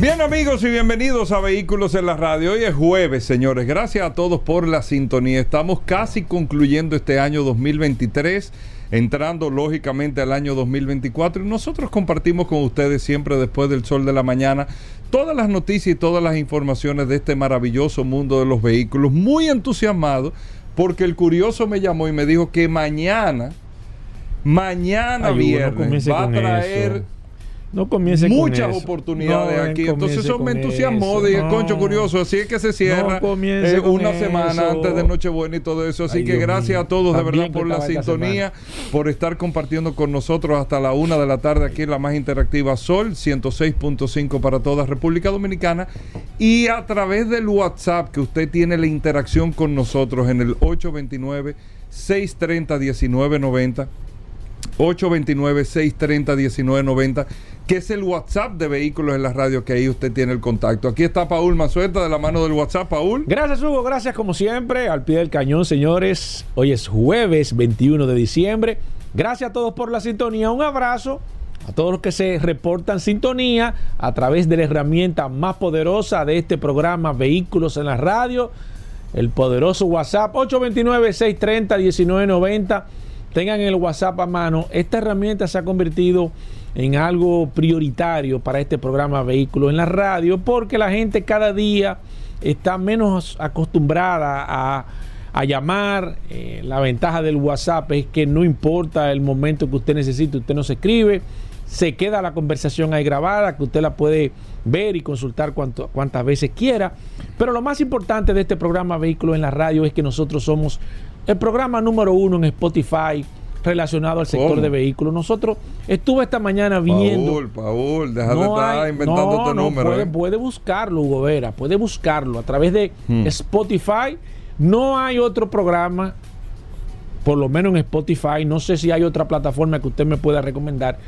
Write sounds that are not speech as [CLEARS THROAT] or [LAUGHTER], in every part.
Bien amigos y bienvenidos a Vehículos en la Radio. Hoy es jueves, señores. Gracias a todos por la sintonía. Estamos casi concluyendo este año 2023, entrando lógicamente al año 2024 y nosotros compartimos con ustedes siempre después del sol de la mañana todas las noticias y todas las informaciones de este maravilloso mundo de los vehículos. Muy entusiasmado porque el curioso me llamó y me dijo que mañana, mañana Ay, viernes, va a traer... eso. No comience muchas con eso. oportunidades No aquí. Entonces eso me entusiasmó. Dije, no. concho curioso. Así es que se cierra No eh, una semana eso. antes de Nochebuena y todo eso. Así Ay, que Dios gracias mío. a todos de verdad por la sintonía, por estar compartiendo con nosotros hasta la una de la tarde aquí en la más interactiva Sol 106.5 para toda República Dominicana y a través del WhatsApp que usted tiene la interacción con nosotros en el 829 630 1990 829-630-1990, que es el WhatsApp de Vehículos en la Radio, que ahí usted tiene el contacto. Aquí está Paul Mazueta de la mano del WhatsApp. Paul. Gracias, Hugo. Gracias, como siempre, al pie del cañón, señores. Hoy es jueves 21 de diciembre. Gracias a todos por la sintonía. Un abrazo a todos los que se reportan sintonía a través de la herramienta más poderosa de este programa, Vehículos en la Radio, el poderoso WhatsApp 829-630-1990. Tengan el WhatsApp a mano. Esta herramienta se ha convertido en algo prioritario para este programa Vehículos en la Radio porque la gente cada día está menos acostumbrada a, a llamar. Eh, la ventaja del WhatsApp es que no importa el momento que usted necesite, usted nos escribe, se queda la conversación ahí grabada, que usted la puede ver y consultar cuanto, cuantas veces quiera. Pero lo más importante de este programa Vehículos en la Radio es que nosotros somos el programa número uno en Spotify relacionado al sector ¿Cómo? de vehículos. Nosotros estuve esta mañana viendo. Paul, Paul, deja de No estar hay- inventando no, este no, número. Puede, ¿eh? puede buscarlo, Hugo Vera, puede buscarlo a través de Hmm. Spotify. No hay otro programa, por lo menos en Spotify. No sé si hay otra plataforma que usted me pueda recomendar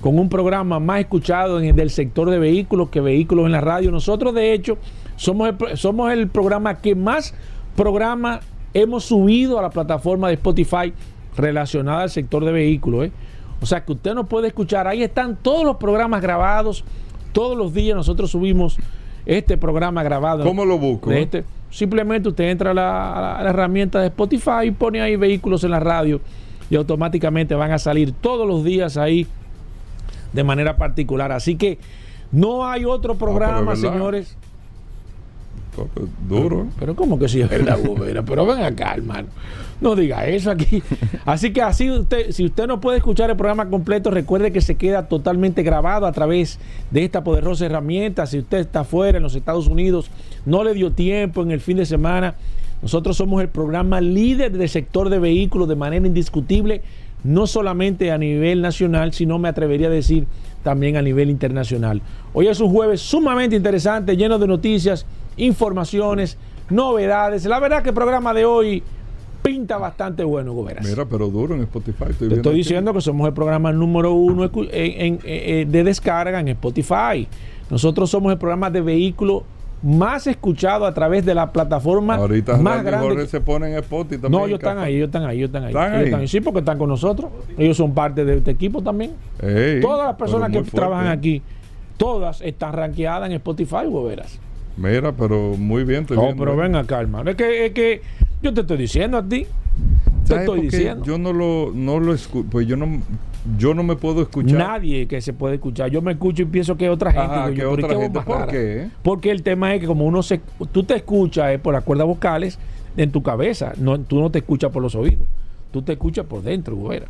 con un programa más escuchado en el del sector de vehículos que vehículos en la radio. Nosotros, de hecho, somos el, somos el programa que más programa hemos subido a la plataforma de Spotify relacionada al sector de vehículos. ¿eh? O sea que usted nos puede escuchar. Ahí están todos los programas grabados. Todos los días nosotros subimos este programa grabado. ¿Cómo lo busco? de este. Simplemente usted entra a la, a herramienta de Spotify y pone ahí vehículos en la radio y automáticamente van a salir todos los días ahí de manera particular. Así que no hay otro programa, es verdad. señores. Duro. Pero ¿cómo que sí es verdad, Hugo Vera? Pero ven acá, hermano. No diga eso aquí. Así que así usted, si usted no puede escuchar el programa completo, recuerde que se queda totalmente grabado a través de esta poderosa herramienta. Si usted está fuera en los Estados Unidos, no le dio tiempo en el fin de semana. Nosotros somos el programa líder del sector de vehículos de manera indiscutible, no solamente a nivel nacional, sino me atrevería a decir también a nivel internacional. Hoy es un jueves sumamente interesante, lleno de noticias, informaciones, novedades. La verdad que el programa de hoy pinta bastante bueno, Hugo Veras. Mira, pero duro en Spotify. Estoy Te estoy aquí. diciendo que somos el programa número uno escu- en- en- eh, de descarga en Spotify. Nosotros somos el programa de vehículo más escuchado a través de la plataforma Ahorita más Randy grande. Jorge se ponen en Spotify también. No, ellos están ahí, ellos están ahí, ellos están ahí. ¿Están Ellos ahí? Sí, porque están con nosotros. Ellos son parte de este equipo también. Ey, Todas las personas que fuerte. trabajan aquí, todas están rankeadas en Spotify, Hugo Veras. Mira, pero muy bien. Estoy No, viendo. pero ven acá, hermano. Es que, es que yo te estoy diciendo a ti. Te ¿Sabes estoy diciendo. Yo no lo, no lo escucho. Pues yo no, yo no me puedo escuchar. Nadie que se puede escuchar. Yo me escucho y pienso que otra gente. Ajá, que yo, pero ¿y otra gente? ¿Por qué? Porque el tema es que como uno se... Tú te escuchas eh, por las cuerdas vocales en tu cabeza. No, tú no te escuchas por los oídos. Tú te escuchas por dentro, güera.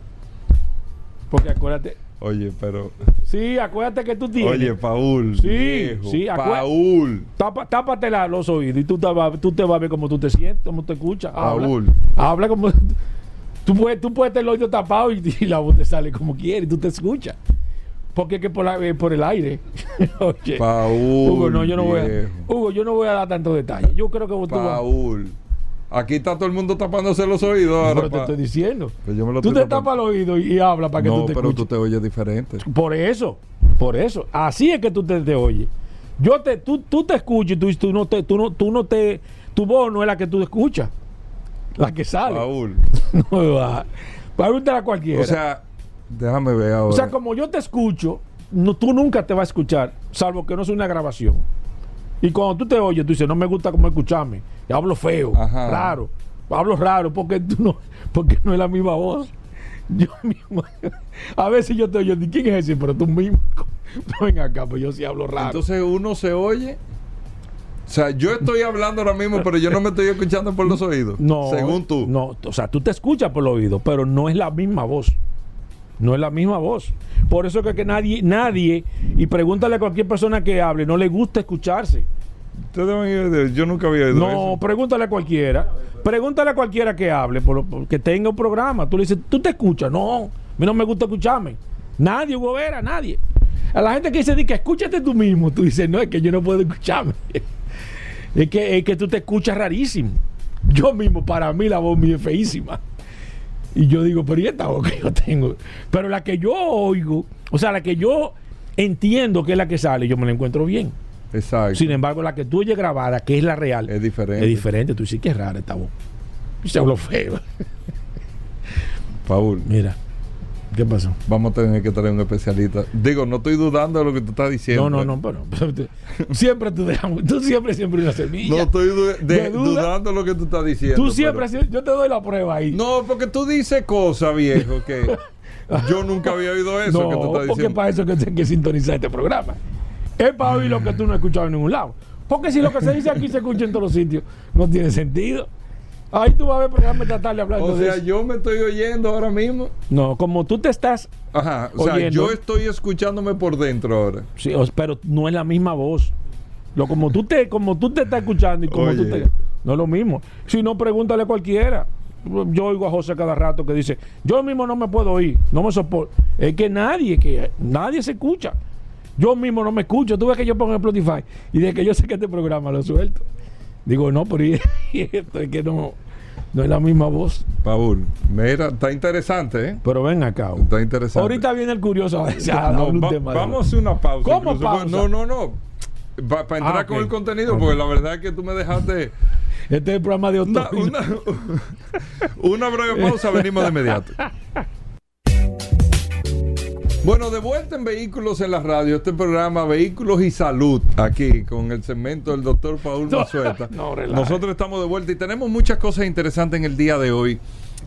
Porque acuérdate... Oye, pero. Sí, acuérdate que tú tienes... Oye, Paul. Sí, viejo, sí, Paul. Tapa, tápate la- los oídos y tú te, vas, tú te vas a ver cómo tú te sientes, cómo te escuchas. Paul. habla como... [LAUGHS] Tú puedes, tú puedes tener el oído tapado y, y la voz te sale como quiere y tú te escuchas. Porque es que por, la- eh, por el aire. [LAUGHS] Oye, Paul. Hugo, no, yo no voy a. Hugo, yo no voy a dar tantos detalles. Yo creo que tú vas- Paul. Aquí está todo el mundo tapándose los oídos ahora. Pero te pa- estoy diciendo. Pues yo me lo tú te tapando. tapas el oído y, y hablas para que no, tú te pero escuches. tú te oyes diferente. Por eso, por eso. Así es que tú te, te oyes. Yo te, tú, tú te escuchas y tú, tú no te, tú no, tú no te, tu voz no es la que tú escuchas, la que sale. Paul. [LAUGHS] No va. Pregúntale a cualquiera. O sea, déjame ver ahora. O sea, como yo te escucho, no, tú nunca te vas a escuchar, salvo que no sea una grabación. Y cuando tú te oyes, tú dices, no me gusta cómo escucharme. Y hablo feo, Ajá. raro. Hablo raro porque tú no, porque no es la misma voz. Yo [LAUGHS] mismo. A veces yo te oyo, ¿de quién es ese? Pero tú mismo. [LAUGHS] Ven acá, pues yo sí hablo raro. Entonces uno se oye. O sea, yo estoy hablando ahora mismo, pero yo no me estoy escuchando por los oídos. no. Según tú. No, o sea, tú te escuchas por el oído, pero no es la misma voz. No es la misma voz. Por eso que, que nadie, nadie, y pregúntale a cualquier persona que hable, no le gusta escucharse. Yo nunca había oído No, eso. pregúntale a cualquiera. Pregúntale a cualquiera que hable, por, que tenga un programa. Tú le dices, ¿tú te escuchas? No, a mí no me gusta escucharme. Nadie, Hugo Vera, nadie. A la gente que dice, di que escúchate tú mismo, tú dices, no, es que yo no puedo escucharme. [LAUGHS] es, que, es que tú te escuchas rarísimo. Yo mismo, para mí, la voz mía es feísima. Y yo digo, pero ¿y esta voz que yo tengo? Pero la que yo oigo, o sea, la que yo entiendo que es la que sale, yo me la encuentro bien. Exacto. Sin embargo, la que tú oyes grabada, que es la real, Es diferente. Es diferente. Tú dices que es rara esta voz. Y se habló feo. Paul, Mira, ¿qué pasó? vamos a tener que traer un especialista. Digo, no estoy dudando de lo que tú estás diciendo. No, no, no, te- siempre tú dejas, tú siempre, siempre una semilla. No estoy du- de- ¿De duda? dudando de lo que tú estás diciendo. tú siempre, pero- yo te doy la prueba ahí. No, porque tú dices cosas, viejo, que [LAUGHS] yo nunca había oído eso No, que tú estás porque diciendo. para eso que hay que sintonizar este programa. Es para oír lo que tú no has escuchado en ningún lado. Porque si lo que se dice aquí se escucha en todos los sitios, no tiene sentido. Ahí tú vas a ver programa esta tarde hablando O de sea, eso. yo me estoy oyendo ahora mismo. No, como tú te estás Ajá, o sea, Oyendo. yo estoy escuchándome por dentro ahora. Sí, pero no es la misma voz. Lo, como, tú te, como tú te estás escuchando y como tú Oye. te. No es lo mismo. Si no, pregúntale a cualquiera. Yo oigo a José cada rato que dice: Yo mismo no me puedo oír, no me soporto. Es que nadie, que nadie se escucha. Yo mismo no me escucho. Tú ves que yo pongo Spotify y de que yo sé que este programa lo suelto. Digo, no, pero y- [LAUGHS] y esto es que no, no es la misma voz. Paul, mira, está interesante, ¿eh? Pero ven acá. Está interesante. Ahorita viene el curioso. [LAUGHS] No, un vamos a hacer una pausa. ¿Cómo incluso. pausa? No, no, no. Para entrar Ah, con el contenido, porque la verdad es que tú me dejaste [LAUGHS] Este es el programa de una, una breve pausa, venimos de inmediato. Bueno, de vuelta en Vehículos en la Radio, este programa Vehículos y Salud, aquí con el segmento del doctor Paul Mazueta. no. [LAUGHS] Nosotros estamos de vuelta y tenemos muchas cosas interesantes en el día de hoy.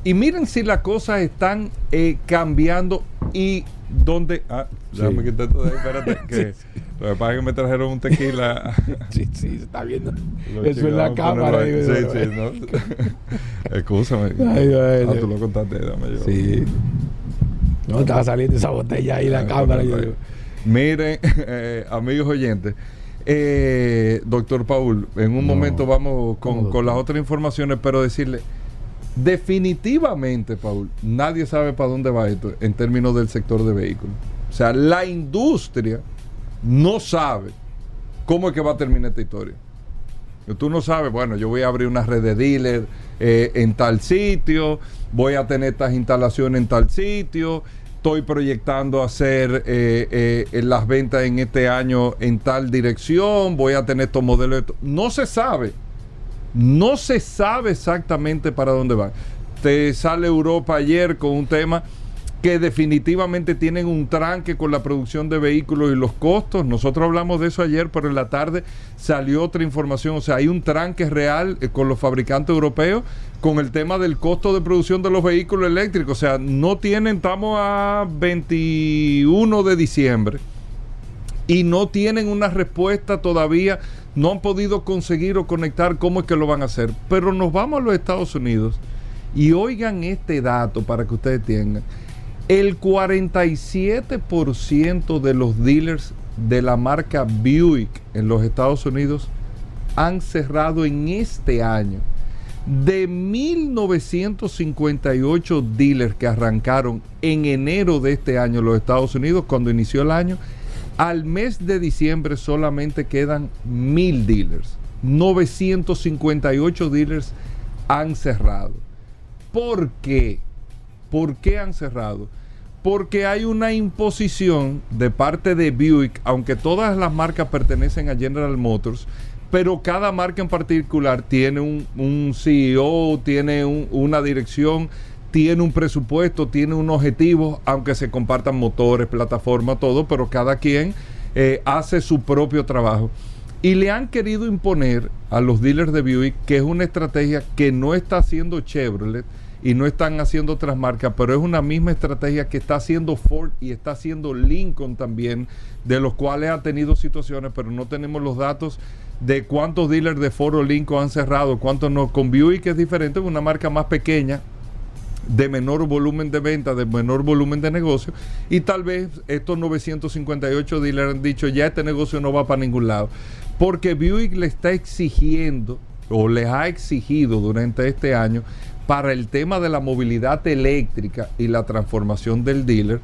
Y miren si las cosas están eh, cambiando y dónde... Ah, déjame Sí. quitar esto de ahí, espérate, [LAUGHS] que lo que pasa es que me trajeron un tequila. [LAUGHS] Sí, sí, se está viendo. Los Eso en la cámara. ahí. Sí, sí, no. Excúsame. Ay, ay, ah, tú lo contaste, dame yo. Sí. No, estaba saliendo esa botella ahí la Ah, cámara. yo digo, Miren, [LAUGHS] eh, amigos oyentes, eh, doctor Paul, en un No. momento vamos con, ¿Cómo, con las otras informaciones, pero decirle, definitivamente, Paul, nadie sabe para dónde va esto en términos del sector de vehículos. O sea, la industria no sabe cómo es que va a terminar esta historia. Tú no sabes, bueno, yo voy a abrir una red de dealer eh, en tal sitio, voy a tener estas instalaciones en tal sitio, estoy proyectando hacer eh, eh, las ventas en este año en tal dirección, voy a tener estos modelos. de- No se sabe, no se sabe exactamente para dónde va. Te sale Europa ayer con un tema que definitivamente tienen un tranque con la producción de vehículos y los costos. Nosotros hablamos de eso ayer, pero en la tarde salió otra información. O sea, hay un tranque real eh, con los fabricantes europeos con el tema del costo de producción de los vehículos eléctricos. O sea, no tienen, estamos a 21 de diciembre y no tienen una respuesta todavía, no han podido conseguir o conectar cómo es que lo van a hacer. Pero nos vamos a los Estados Unidos y oigan este dato para que ustedes tengan. El 47% de los dealers de la marca Buick en los Estados Unidos han cerrado en este año. De 1958 dealers que arrancaron en enero de este año en los Estados Unidos, cuando inició el año, al mes de diciembre solamente quedan 1000 dealers. 958 dealers han cerrado. ¿Por qué? ¿Por qué han cerrado? Porque hay una imposición de parte de Buick, aunque todas las marcas pertenecen a General Motors, pero cada marca en particular tiene un, CEO, tiene un- una dirección, tiene un presupuesto, tiene un objetivo, aunque se compartan motores, plataformas, todo, pero cada quien eh, hace su propio trabajo. Y le han querido imponer a los dealers de Buick que es una estrategia que no está haciendo Chevrolet y no están haciendo otras marcas, pero es una misma estrategia que está haciendo Ford y está haciendo Lincoln también, de los cuales ha tenido situaciones, pero no tenemos los datos de cuántos dealers de Ford o Lincoln han cerrado, cuántos no. Con Buick es diferente, es una marca más pequeña, de menor volumen de venta, de menor volumen de negocio, y tal vez estos 958 dealers han dicho ya este negocio no va para ningún lado, porque Buick le está exigiendo o les ha exigido durante este año para el tema de la movilidad eléctrica y la transformación del dealer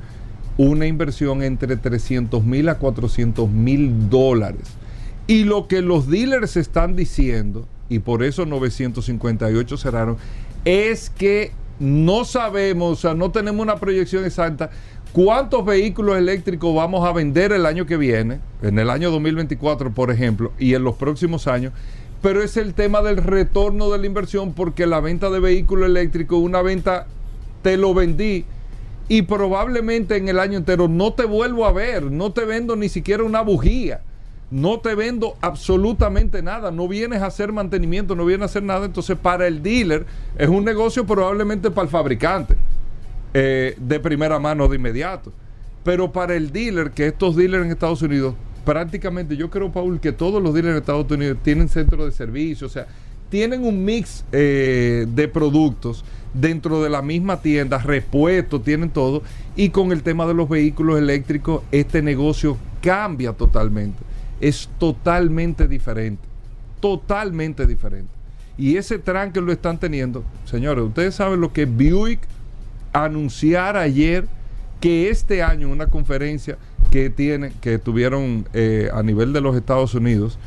una inversión entre 300 mil a 400 mil dólares. Y lo que los dealers están diciendo, y por eso 958 cerraron, es que no sabemos, o sea, no tenemos una proyección exacta cuántos vehículos eléctricos vamos a vender el año que viene, en el año 2024, por ejemplo, y en los próximos años. Pero es el tema del retorno de la inversión, porque la venta de vehículo eléctrico, una venta, te lo vendí, y probablemente en el año entero no te vuelvo a ver, no te vendo ni siquiera una bujía, no te vendo absolutamente nada, no vienes a hacer mantenimiento, no vienes a hacer nada, entonces para el dealer es un negocio probablemente para el fabricante, eh, de primera mano de inmediato, pero para el dealer, que estos dealers en Estados Unidos, prácticamente yo creo, Paul, que todos los dealers en Estados Unidos tienen centros de servicio, o sea, tienen un mix eh, de productos dentro de la misma tienda, repuestos, tienen todo. Y con el tema de los vehículos eléctricos, este negocio cambia totalmente. Es totalmente diferente. Totalmente diferente. Y ese tranque lo están teniendo. Señores, ustedes saben lo que Buick anunciar ayer que este año una conferencia que tiene, que tuvieron eh, a nivel de los Estados Unidos,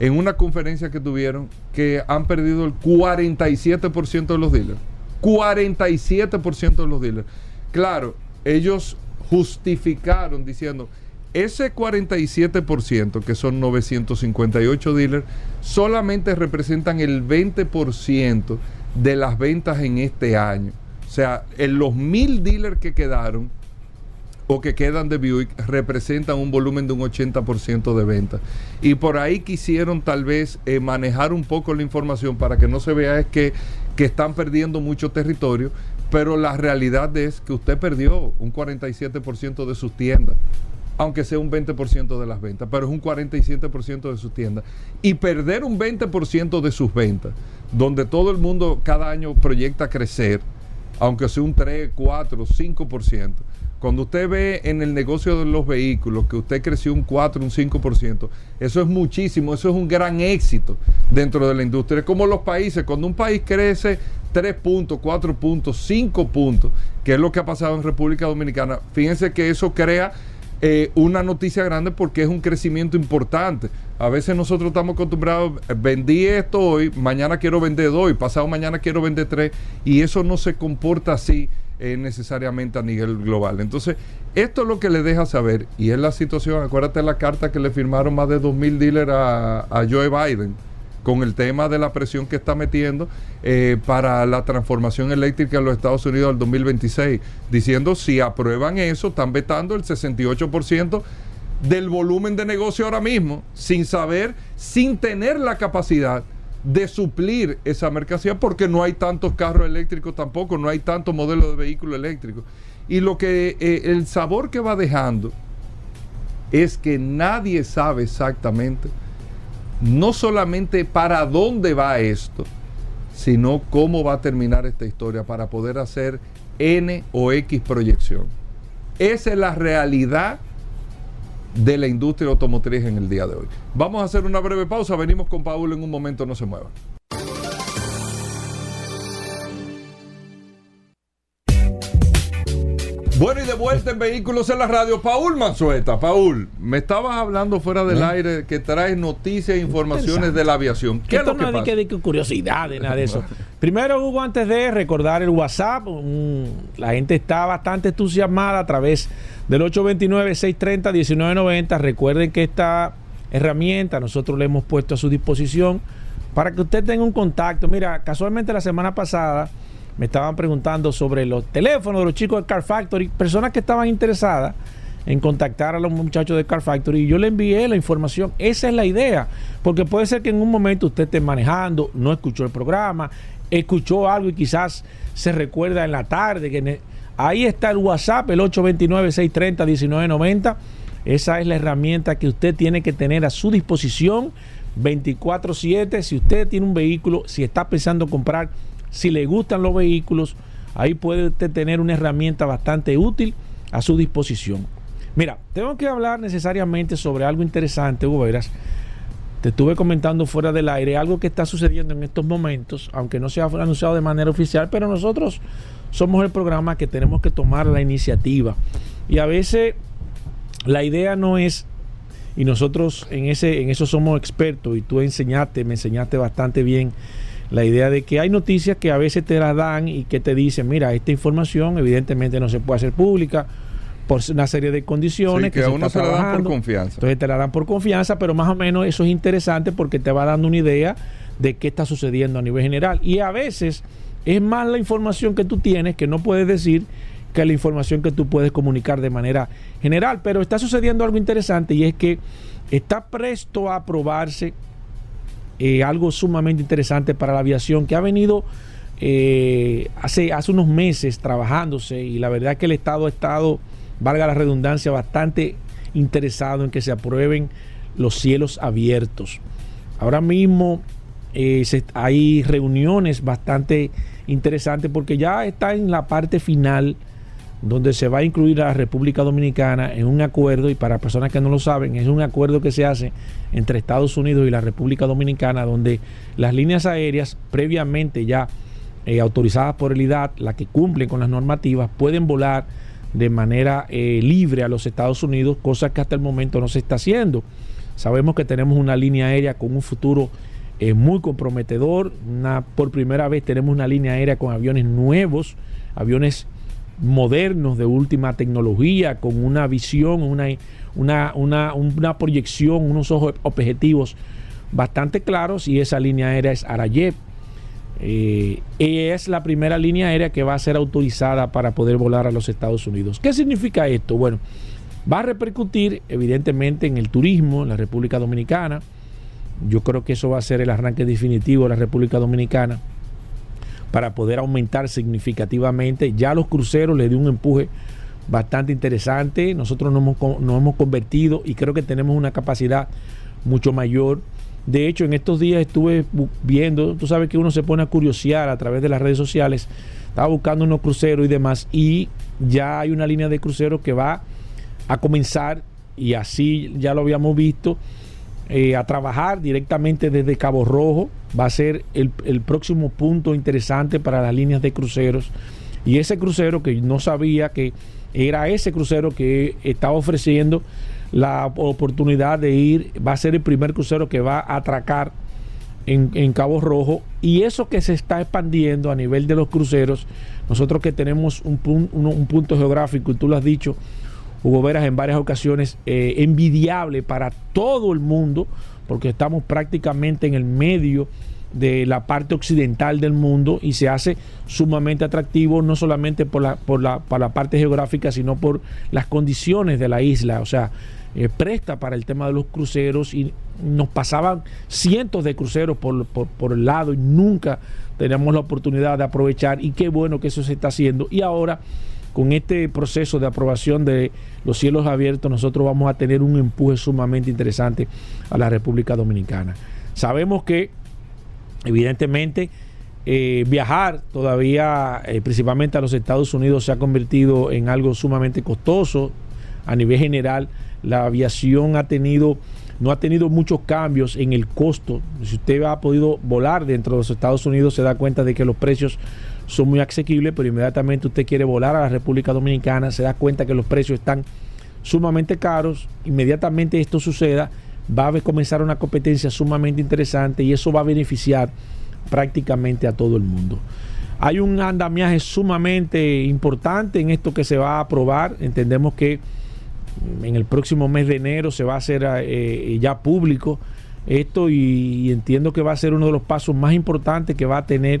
en una conferencia que tuvieron, que han perdido el 47% de los dealers. 47% de los dealers. Claro, ellos justificaron diciendo, ese 47%, que son 958 dealers, solamente representan el 20% de las ventas en este año. O sea, en los mil dealers que quedaron, o que quedan de Buick representan un volumen de un 80% de ventas. Y por ahí quisieron tal vez eh, manejar un poco la información para que no se vea es que, que están perdiendo mucho territorio, pero la realidad es que usted perdió un 47% de sus tiendas, aunque sea un 20% de las ventas, pero es un 47% de sus tiendas. Y perder un 20% de sus ventas, donde todo el mundo cada año proyecta crecer, aunque sea un 3, 4, 5%. Cuando usted ve en el negocio de los vehículos que usted creció un 4, un 5%, eso es muchísimo, eso es un gran éxito dentro de la industria. Es como los países, cuando un país crece 3 puntos, 4 puntos, 5 puntos, que es lo que ha pasado en República Dominicana, fíjense que eso crea eh, una noticia grande porque es un crecimiento importante. A veces nosotros estamos acostumbrados, eh, vendí esto hoy, mañana quiero vender dos, pasado mañana quiero vender tres, y eso no se comporta así necesariamente a nivel global. Entonces, esto es lo que le deja saber, y es la situación, acuérdate la carta que le firmaron más de 2.000 dealers a, a Joe Biden con el tema de la presión que está metiendo eh, para la transformación eléctrica en los Estados Unidos al 2026, diciendo si aprueban eso, están vetando el 68% del volumen de negocio ahora mismo, sin saber, sin tener la capacidad de suplir esa mercancía, porque no hay tantos carros eléctricos tampoco, no hay tantos modelos de vehículos eléctricos. Y lo que eh, el sabor que va dejando es que nadie sabe exactamente no solamente para dónde va esto, sino cómo va a terminar esta historia para poder hacer N o X proyección. Esa es la realidad de la industria automotriz en el día de hoy. Vamos a hacer una breve pausa, venimos con Paul en un momento, no se muevan. Bueno, y de vuelta en Vehículos en la Radio, Paul Manzueta. Paul, me estabas hablando fuera del aire que traes noticias e informaciones de la aviación. ¿Qué es Esto lo que no es de pasa? que, de que curiosidades, nada de eso. [LAUGHS] Primero, Hugo, antes de recordar el WhatsApp, la gente está bastante entusiasmada a través del 829-630-1990. Recuerden que esta herramienta nosotros le hemos puesto a su disposición para que usted tenga un contacto. Mira, casualmente la semana pasada me estaban preguntando sobre los teléfonos de los chicos de Car Factory, personas que estaban interesadas en contactar a los muchachos de Car Factory y yo le envié la información. Esa es la idea, porque puede ser que en un momento usted esté manejando, no escuchó el programa, escuchó algo y quizás se recuerda en la tarde. que Ahí está el WhatsApp, el 829-630-1990. Esa es la herramienta que usted tiene que tener a su disposición 24/7. Si usted tiene un vehículo, si está pensando comprar, si le gustan los vehículos, ahí puede usted tener una herramienta bastante útil a su disposición. Mira, tengo que hablar necesariamente sobre algo interesante, Hugo Veras. Te estuve comentando fuera del aire algo que está sucediendo en estos momentos, aunque no se ha anunciado de manera oficial, pero nosotros somos el programa que tenemos que tomar la iniciativa. Y a veces la idea no es, y nosotros en, ese, en eso somos expertos, y tú enseñaste, me enseñaste bastante bien la idea de que hay noticias que a veces te las dan y que te dicen, mira, esta información evidentemente no se puede hacer pública por una serie de condiciones Sí, que a se uno se la dan por confianza. Entonces te la dan por confianza, pero más o menos eso es interesante porque te va dando una idea de qué está sucediendo a nivel general. Y a veces es más la información que tú tienes que no puedes decir que la información que tú puedes comunicar de manera general. Pero está sucediendo algo interesante y es que está presto a aprobarse eh, algo sumamente interesante para la aviación que ha venido eh, hace, hace unos meses trabajándose y la verdad que el Estado ha estado, valga la redundancia, bastante interesado en que se aprueben los cielos abiertos. Ahora mismo eh, hay reuniones bastante interesantes porque ya está en la parte final donde se va a incluir a la República Dominicana en un acuerdo, y para personas que no lo saben, es un acuerdo que se hace entre Estados Unidos y la República Dominicana, donde las líneas aéreas previamente ya eh, autorizadas por el IDAT, las que cumplen con las normativas, pueden volar de manera eh, libre a los Estados Unidos, cosa que hasta el momento no se está haciendo. Sabemos que tenemos una línea aérea con un futuro eh, muy comprometedor. Una, por primera vez tenemos una línea aérea con aviones nuevos, aviones modernos de última tecnología, con una visión, una, una, una, una proyección, unos ojos objetivos bastante claros y esa línea aérea es Arayet. Eh, es la primera línea aérea que va a ser autorizada para poder volar a los Estados Unidos. ¿Qué significa esto? Bueno, va a repercutir evidentemente en el turismo en la República Dominicana. Yo creo que eso va a ser el arranque definitivo de la República Dominicana para poder aumentar significativamente. Ya los cruceros le dio un empuje bastante interesante. Nosotros nos hemos, nos hemos convertido y creo que tenemos una capacidad mucho mayor. De hecho, en estos días estuve viendo, tú sabes que uno se pone a curiosear a través de las redes sociales, estaba buscando unos cruceros y demás, y ya hay una línea de cruceros que va a comenzar, y así ya lo habíamos visto, eh, a trabajar directamente desde Cabo Rojo. Va a ser el, el próximo punto interesante para las líneas de cruceros. Y ese crucero que no sabía que era ese crucero que estaba ofreciendo la oportunidad de ir, va a ser el primer crucero que va a atracar en, en Cabo Rojo y eso que se está expandiendo a nivel de los cruceros, nosotros que tenemos un, pun- uno- un punto geográfico, y tú lo has dicho, Hugo Veras, en varias ocasiones, eh, envidiable para todo el mundo, porque estamos prácticamente en el medio de la parte occidental del mundo y se hace sumamente atractivo no solamente por la, por la, por la parte geográfica, sino por las condiciones de la isla. O sea, eh, presta para el tema de los cruceros y nos pasaban cientos de cruceros por, por, por el lado y nunca teníamos la oportunidad de aprovechar y qué bueno que eso se está haciendo. Y ahora con este proceso de aprobación de los cielos abiertos, nosotros vamos a tener un empuje sumamente interesante a la República Dominicana. Sabemos que, evidentemente, eh, viajar todavía, eh, principalmente a los Estados Unidos, se ha convertido en algo sumamente costoso a nivel general. La aviación ha tenido, no ha tenido muchos cambios en el costo. Si usted ha podido volar dentro de los Estados Unidos, se da cuenta de que los precios son muy asequibles, pero inmediatamente usted quiere volar a la República Dominicana, se da cuenta que los precios están sumamente caros. Inmediatamente esto suceda, va a comenzar una competencia sumamente interesante y eso va a beneficiar prácticamente a todo el mundo. Hay un andamiaje sumamente importante en esto que se va a aprobar. Entendemos que en el próximo mes de enero se va a hacer eh, ya público esto y, entiendo que va a ser uno de los pasos más importantes que va a tener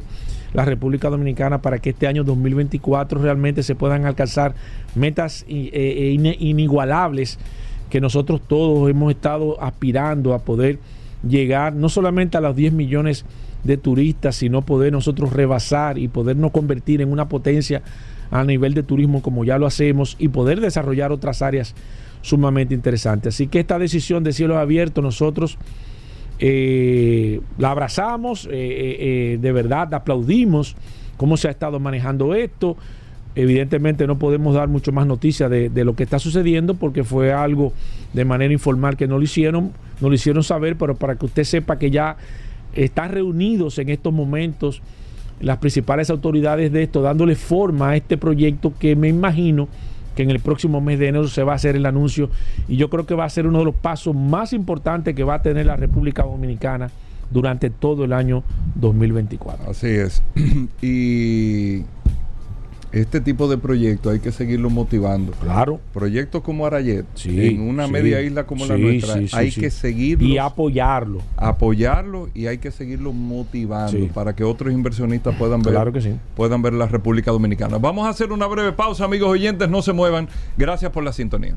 la República Dominicana para que este año 2024 realmente se puedan alcanzar metas eh, eh, inigualables que nosotros todos hemos estado aspirando a poder llegar no solamente a los 10 millones de turistas, sino poder nosotros rebasar y podernos convertir en una potencia a nivel de turismo como ya lo hacemos y poder desarrollar otras áreas sumamente interesantes. Así que esta decisión de cielos abiertos nosotros eh, la abrazamos, eh, eh, de verdad aplaudimos cómo se ha estado manejando esto. Evidentemente no podemos dar mucho más noticias de, de, lo que está sucediendo porque fue algo de manera informal que no lo hicieron, no lo hicieron saber, pero para que usted sepa que ya están reunidos en estos momentos las principales autoridades de esto, dándole forma a este proyecto que me imagino que en el próximo mes de enero se va a hacer el anuncio y yo creo que va a ser uno de los pasos más importantes que va a tener la República Dominicana durante todo el año 2024. Así es. [CLEARS THROAT] y este tipo de proyectos hay que seguirlo motivando. Claro. Proyectos como Arayet, en una media isla como la nuestra, hay que seguirlo. Y apoyarlo. Apoyarlo y hay que seguirlo motivando para que otros inversionistas puedan ver, claro que sí. puedan ver la República Dominicana. Vamos a hacer una breve pausa, amigos oyentes, no se muevan. Gracias por la sintonía.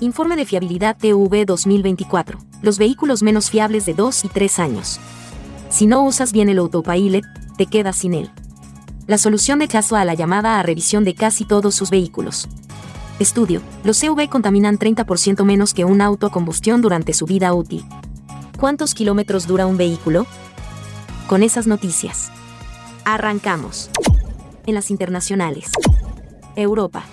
Informe de fiabilidad TV 2024. Los vehículos menos fiables de 2 y 3 años. Si no usas bien el autopilot, te quedas sin él. La solución de caso a la llamada a revisión de casi todos sus vehículos. Estudio. Los CV contaminan 30% menos que un auto a combustión durante su vida útil. ¿Cuántos kilómetros dura un vehículo? Con esas noticias. Arrancamos. En las internacionales. Europa.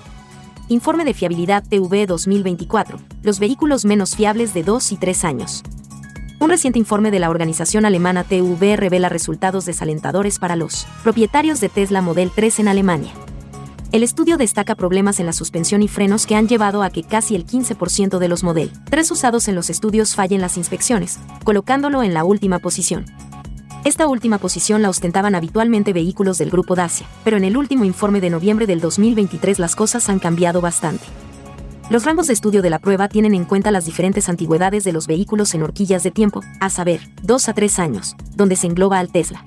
Informe de fiabilidad TV 2024, los vehículos menos fiables de 2 y 3 años. Un reciente informe de la organización alemana TV revela resultados desalentadores para los propietarios de Tesla Model 3 en Alemania. El estudio destaca problemas en la suspensión y frenos que han llevado a que casi el 15% de los Model 3 usados en los estudios fallen las inspecciones, colocándolo en la última posición. Esta última posición la ostentaban habitualmente vehículos del grupo Dacia, pero en el último informe de noviembre del 2023 las cosas han cambiado bastante. Los rangos de estudio de la prueba tienen en cuenta las diferentes antigüedades de los vehículos en horquillas de tiempo, a saber, 2 a 3 años, donde se engloba al Tesla.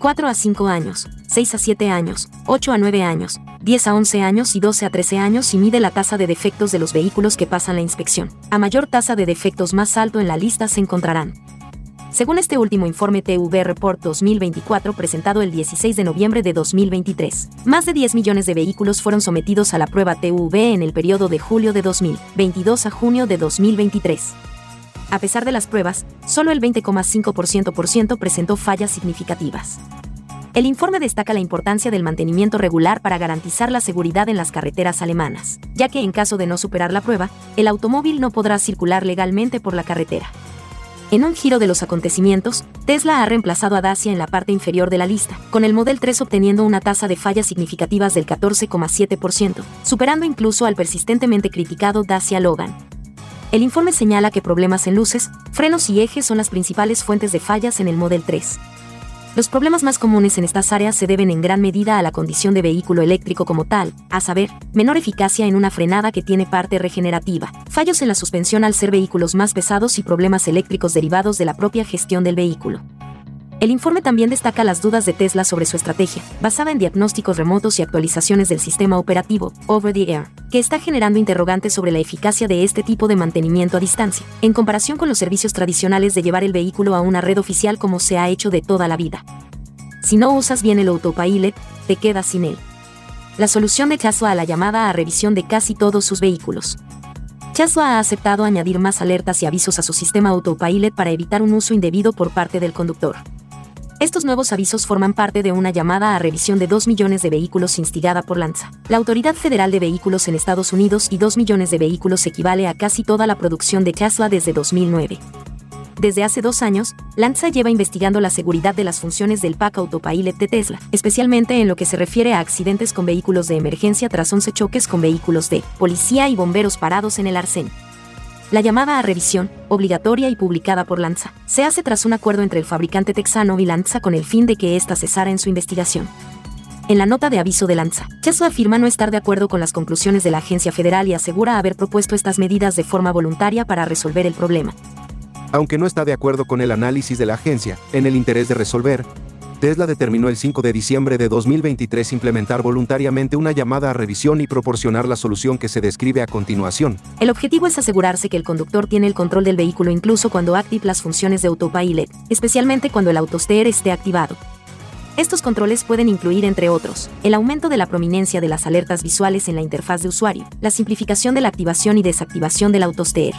4 a 5 años, 6 a 7 años, 8 a 9 años, 10 a 11 años y 12 a 13 años y mide la tasa de defectos de los vehículos que pasan la inspección. A mayor tasa de defectos más alto en la lista se encontrarán según este último informe TV Report 2024 presentado el 16 de noviembre de 2023. Más de 10 millones de vehículos fueron sometidos a la prueba TV en el periodo de julio de 2022 a junio de 2023. A pesar de las pruebas, solo el 20,5% presentó fallas significativas. El informe destaca la importancia del mantenimiento regular para garantizar la seguridad en las carreteras alemanas, ya que en caso de no superar la prueba, el automóvil no podrá circular legalmente por la carretera. En un giro de los acontecimientos, Tesla ha reemplazado a Dacia en la parte inferior de la lista, con el Model 3 obteniendo una tasa de fallas significativas del 14,7%, superando incluso al persistentemente criticado Dacia Logan. El informe señala que problemas en luces, frenos y ejes son las principales fuentes de fallas en el Model 3. Los problemas más comunes en estas áreas se deben en gran medida a la condición de vehículo eléctrico como tal, a saber, menor eficacia en una frenada que tiene parte regenerativa, fallos en la suspensión al ser vehículos más pesados y problemas eléctricos derivados de la propia gestión del vehículo. El informe también destaca las dudas de Tesla sobre su estrategia, basada en diagnósticos remotos y actualizaciones del sistema operativo, Over the Air, que está generando interrogantes sobre la eficacia de este tipo de mantenimiento a distancia, en comparación con los servicios tradicionales de llevar el vehículo a una red oficial como se ha hecho de toda la vida. Si no usas bien el autopilot, te quedas sin él. La solución de Tesla a la llamada a revisión de casi todos sus vehículos. Tesla ha aceptado añadir más alertas y avisos a su sistema autopilot para evitar un uso indebido por parte del conductor. Estos nuevos avisos forman parte de una llamada a revisión de 2 millones de vehículos instigada por Lanza. La Autoridad Federal de Vehículos en Estados Unidos y 2 millones de vehículos equivale a casi toda la producción de Tesla desde 2009. Desde hace dos años, Lanza lleva investigando la seguridad de las funciones del Pack Autopilot de Tesla, especialmente en lo que se refiere a accidentes con vehículos de emergencia tras 11 choques con vehículos de policía y bomberos parados en el arcén. La llamada a revisión, obligatoria y publicada por Lanza, se hace tras un acuerdo entre el fabricante texano y Lanza con el fin de que ésta cesara en su investigación. En la nota de aviso de Lanza, Tesla afirma no estar de acuerdo con las conclusiones de la agencia federal y asegura haber propuesto estas medidas de forma voluntaria para resolver el problema. Aunque no está de acuerdo con el análisis de la agencia, en el interés de resolver, Tesla determinó el 5 de diciembre de 2023 implementar voluntariamente una llamada a revisión y proporcionar la solución que se describe a continuación. El objetivo es asegurarse que el conductor tiene el control del vehículo incluso cuando active las funciones de autopilot, especialmente cuando el autosteer esté activado. Estos controles pueden incluir, entre otros, el aumento de la prominencia de las alertas visuales en la interfaz de usuario, la simplificación de la activación y desactivación del autosteer,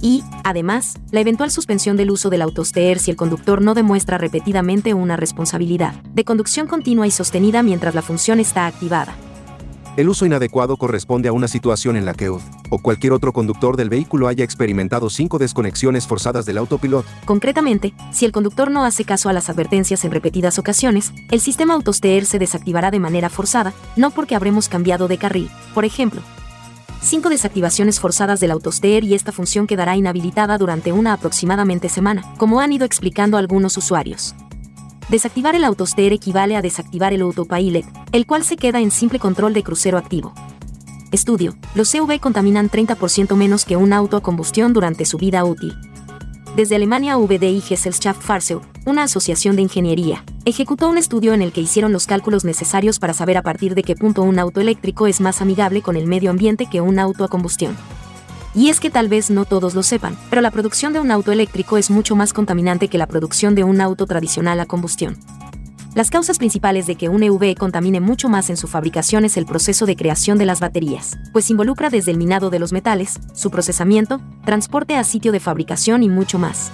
y, además, la eventual suspensión del uso del autosteer si el conductor no demuestra repetidamente una responsabilidad de conducción continua y sostenida mientras la función está activada. El uso inadecuado corresponde a una situación en la que UD o cualquier otro conductor del vehículo haya experimentado cinco desconexiones forzadas del autopilot. Concretamente, si el conductor no hace caso a las advertencias en repetidas ocasiones, el sistema autosteer se desactivará de manera forzada, no porque habremos cambiado de carril. Por ejemplo, 5 desactivaciones forzadas del autosteer y esta función quedará inhabilitada durante una aproximadamente semana, como han ido explicando algunos usuarios. Desactivar el autosteer equivale a desactivar el autopilot, el cual se queda en simple control de crucero activo. Estudio, los CV contaminan 30% menos que un auto a combustión durante su vida útil. Desde Alemania VDI Gesellschaft Fahrzeug, una asociación de ingeniería, ejecutó un estudio en el que hicieron los cálculos necesarios para saber a partir de qué punto un auto eléctrico es más amigable con el medio ambiente que un auto a combustión. Y es que tal vez no todos lo sepan, pero la producción de un auto eléctrico es mucho más contaminante que la producción de un auto tradicional a combustión. Las causas principales de que un EV contamine mucho más en su fabricación es el proceso de creación de las baterías, pues involucra desde el minado de los metales, su procesamiento, transporte a sitio de fabricación y mucho más.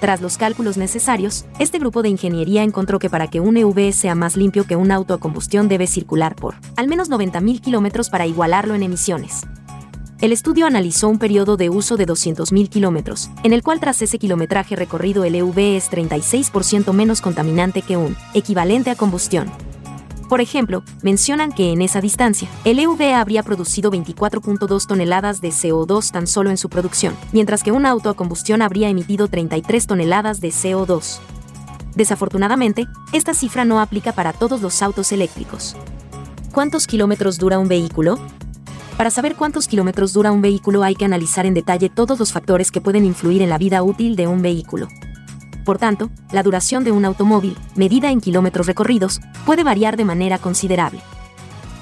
Tras los cálculos necesarios, este grupo de ingeniería encontró que para que un EV sea más limpio que un auto a combustión debe circular por al menos 90.000 kilómetros para igualarlo en emisiones. El estudio analizó un periodo de uso de 200.000 kilómetros, en el cual tras ese kilometraje recorrido el EV es 36% menos contaminante que un equivalente a combustión. Por ejemplo, mencionan que en esa distancia, el EV habría producido 24.2 toneladas de CO2 tan solo en su producción, mientras que un auto a combustión habría emitido 33 toneladas de CO2. Desafortunadamente, esta cifra no aplica para todos los autos eléctricos. ¿Cuántos kilómetros dura un vehículo? Para saber cuántos kilómetros dura un vehículo hay que analizar en detalle todos los factores que pueden influir en la vida útil de un vehículo. Por tanto, la duración de un automóvil, medida en kilómetros recorridos, puede variar de manera considerable.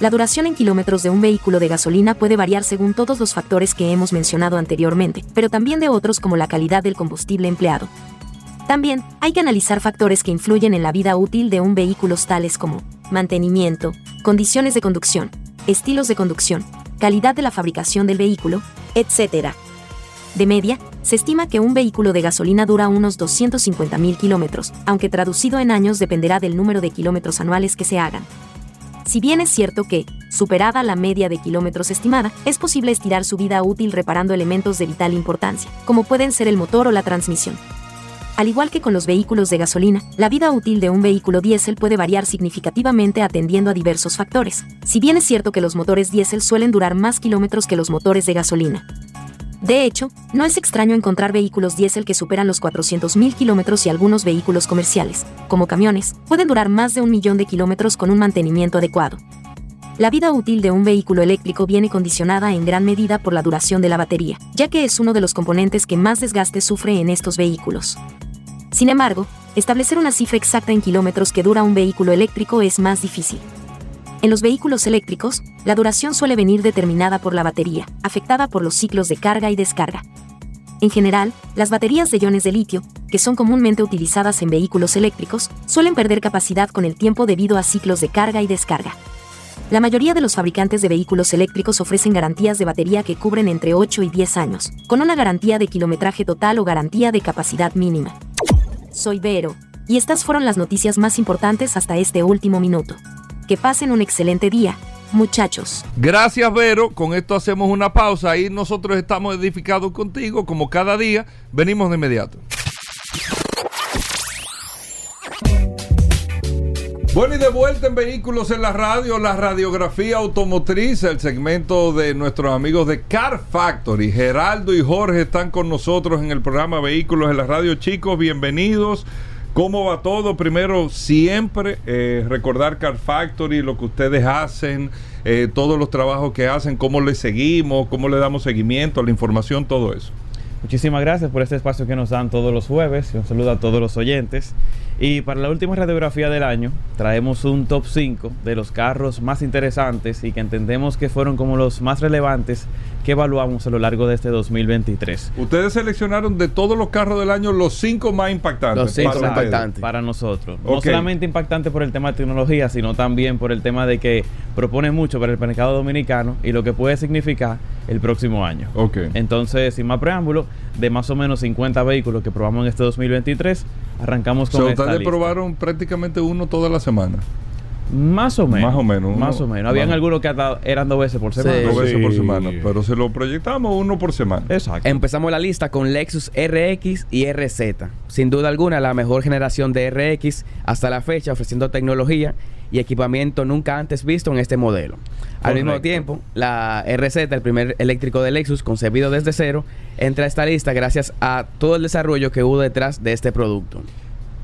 La duración en kilómetros de un vehículo de gasolina puede variar según todos los factores que hemos mencionado anteriormente, pero también de otros como la calidad del combustible empleado. También hay que analizar factores que influyen en la vida útil de un vehículo tales como mantenimiento, condiciones de conducción, estilos de conducción, calidad de la fabricación del vehículo, etc. De media, se estima que un vehículo de gasolina dura unos 250.000 kilómetros, aunque traducido en años dependerá del número de kilómetros anuales que se hagan. Si bien es cierto que, superada la media de kilómetros estimada, es posible estirar su vida útil reparando elementos de vital importancia, como pueden ser el motor o la transmisión. Al igual que con los vehículos de gasolina, la vida útil de un vehículo diésel puede variar significativamente atendiendo a diversos factores, si bien es cierto que los motores diésel suelen durar más kilómetros que los motores de gasolina. De hecho, no es extraño encontrar vehículos diésel que superan los 400.000 kilómetros y algunos vehículos comerciales, como camiones, pueden durar más de un millón de kilómetros con un mantenimiento adecuado. La vida útil de un vehículo eléctrico viene condicionada en gran medida por la duración de la batería, ya que es uno de los componentes que más desgaste sufre en estos vehículos. Sin embargo, establecer una cifra exacta en kilómetros que dura un vehículo eléctrico es más difícil. En los vehículos eléctricos, la duración suele venir determinada por la batería, afectada por los ciclos de carga y descarga. En general, las baterías de iones de litio, que son comúnmente utilizadas en vehículos eléctricos, suelen perder capacidad con el tiempo debido a ciclos de carga y descarga. La mayoría de los fabricantes de vehículos eléctricos ofrecen garantías de batería que cubren entre 8 y 10 años, con una garantía de kilometraje total o garantía de capacidad mínima. Soy Vero, Y estas fueron las noticias más importantes hasta este último minuto. Que pasen un excelente día, muchachos. Gracias, Vero. Con esto hacemos una pausa y nosotros estamos edificados contigo, como cada día. Venimos de inmediato. Bueno, y de vuelta en Vehículos en la Radio, la radiografía automotriz, el segmento de nuestros amigos de Car Factory. Geraldo y Jorge están con nosotros en el programa Vehículos en la Radio. Chicos, bienvenidos. ¿Cómo va todo? Primero, siempre eh, recordar Car Factory, lo que ustedes hacen, eh, todos los trabajos que hacen, cómo les seguimos, cómo le damos seguimiento, la información, todo eso. Muchísimas gracias por este espacio que nos dan todos los jueves un saludo a todos los oyentes. Y para la última radiografía del año traemos un top 5 de los carros más interesantes y que entendemos que fueron como los más relevantes que evaluamos a lo largo de este 2023. Ustedes seleccionaron de todos los carros del año los cinco más impactantes. Los cinco para impactantes. Para nosotros. No solamente impactante por el tema de tecnología, sino también por el tema de que propone mucho para el mercado dominicano y lo que puede significar el próximo año. Ok. Entonces, sin más preámbulo, de más o menos 50 vehículos que probamos en este 2023, arrancamos O con sea, esta ustedes lista. probaron prácticamente uno toda la semana. Más o menos. Más o menos, Más o menos. Habían más- algunos que hasta eran dos veces por semana. Dos veces por semana. Pero se lo proyectamos uno por semana. Exacto. Empezamos la lista con Lexus RX y RZ. Sin duda alguna, la mejor generación de RX hasta la fecha, ofreciendo tecnología y equipamiento nunca antes visto en este modelo. Al mismo tiempo, la RZ, el primer eléctrico de Lexus concebido desde cero, entra a esta lista gracias a todo el desarrollo que hubo detrás de este producto.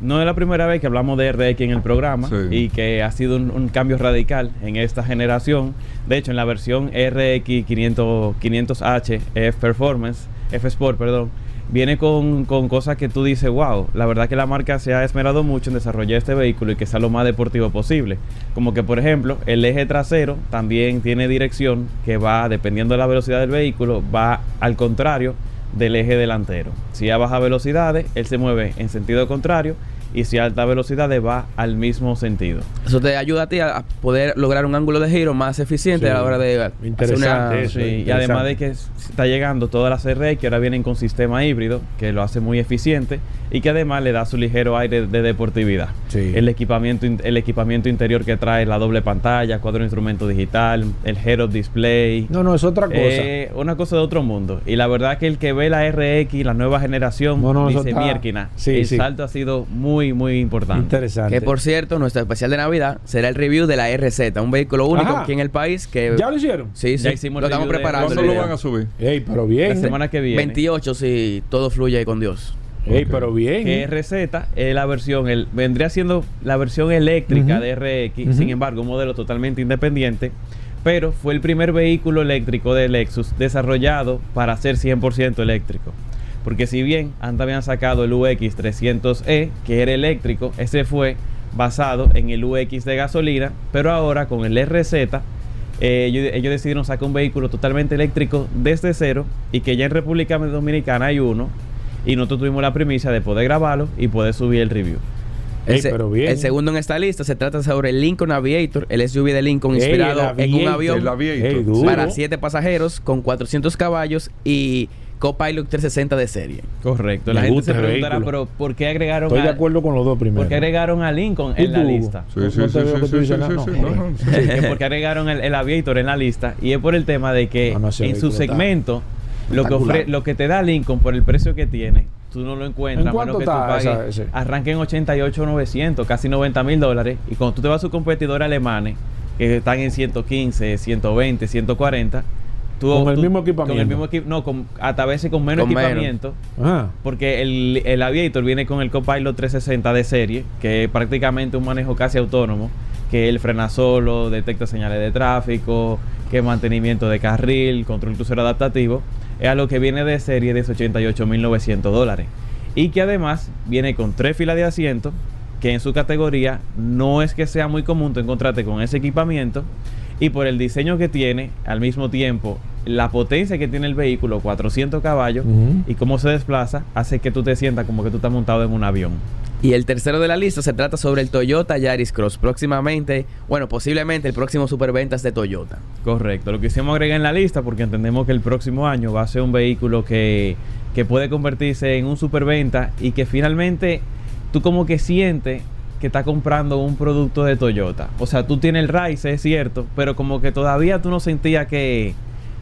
No es la primera vez que hablamos de RX en el programa Sí. y que ha sido un, un cambio radical en esta generación. De hecho, en la versión RX 500, 500H F Performance, F Sport, perdón, viene con, con cosas que tú dices, wow, la verdad que la marca se ha esmerado mucho en desarrollar este vehículo y que sea lo más deportivo posible. Como que, por ejemplo, el eje trasero también tiene dirección que va, dependiendo de la velocidad del vehículo, va al contrario del eje delantero. Si a baja velocidades, él se mueve en sentido contrario y si a alta velocidades va al mismo sentido. Eso te ayuda a ti a poder lograr un ángulo de giro más eficiente Sí. a la hora de hacer Interesante una- eso. Sí, y además de que está llegando todas las RX que ahora vienen con sistema híbrido, que lo hace muy eficiente y que además le da su ligero aire de deportividad. Sí. El equipamiento el equipamiento interior que trae la doble pantalla, cuadro de instrumento digital, el head up display. No, no, es otra cosa. Eh, una cosa de otro mundo. Y la verdad que el que ve la RX, la nueva generación, No, no, dice está- Mierquina. El sí. salto ha sido muy, muy importante. Interesante. Que por cierto, nuestro especial de Navidad será el review de la RZ, un vehículo único Ajá. aquí en el país que... ¿Ya lo hicieron? Sí, sí, Ya hicimos lo estamos preparando. ¿Cuándo lo van a subir? Ey, pero bien. La semana que viene. 28 si todo fluye con Dios. Ey, pero bien. que RZ es la versión, el, vendría siendo la versión eléctrica de RX, sin embargo, un modelo totalmente independiente, pero fue el primer vehículo eléctrico de Lexus desarrollado para ser 100% eléctrico. Porque si bien antes habían sacado el UX 300E, que era eléctrico, ese fue basado en el UX de gasolina, pero ahora con el RZ, eh, ellos, ellos decidieron sacar un vehículo totalmente eléctrico desde cero y que ya en República Dominicana hay uno y nosotros tuvimos la primicia de poder grabarlo y poder subir el review. Ey, el, se- pero bien. el segundo en esta lista se trata sobre el Lincoln Aviator, el SUV de Lincoln Ey, inspirado el en un avión. Ey, para 7 pasajeros con 400 caballos y Copilot 360 de serie. Correcto. Me La gente se preguntará, pero ¿por qué agregaron Estoy de a, acuerdo con los dos primero. ¿por qué agregaron a Lincoln ¿Y en la lista? Sí, No- sí, sí, [LAUGHS] sí, que porque agregaron el, el Aviator en la lista y es por el tema de que No, no, ese en su segmento lo que, espectacular. ofre- lo que te da Lincoln por el precio que tiene tú no lo encuentras ¿En menos que tú pagues arranca en 88 900 casi 90 mil dólares y cuando tú te vas a sus competidores alemanes que están en 115 120 140 tú, Con el tú- mismo equipamiento. con el mismo equi- no con hasta veces con menos Con menos. equipamiento Ajá. porque el, el Aviator viene con el Copilot 360 de serie, que es prácticamente un manejo casi autónomo, que él frena solo, detecta señales de tráfico, que mantenimiento de carril, control crucero adaptativo. Es algo que viene de serie de 88.900 dólares. Y que además viene con tres filas de asientos, que en su categoría no es que sea muy común tú encontrarte con ese equipamiento. Y por el diseño que tiene, al mismo tiempo, la potencia que tiene el vehículo, 400 caballos, y cómo se desplaza, hace que tú te sientas como que tú estás montado en un avión. Y el tercero de la lista se trata sobre el Toyota Yaris Cross. Próximamente, bueno, posiblemente el próximo superventas de Toyota. Correcto, lo quisimos agregar en la lista porque entendemos que el próximo año va a ser un vehículo que, que puede convertirse en un superventa y que finalmente tú como que sientes que estás comprando un producto de Toyota. O sea, tú tienes el Rise, es cierto, pero como que todavía tú no sentías que,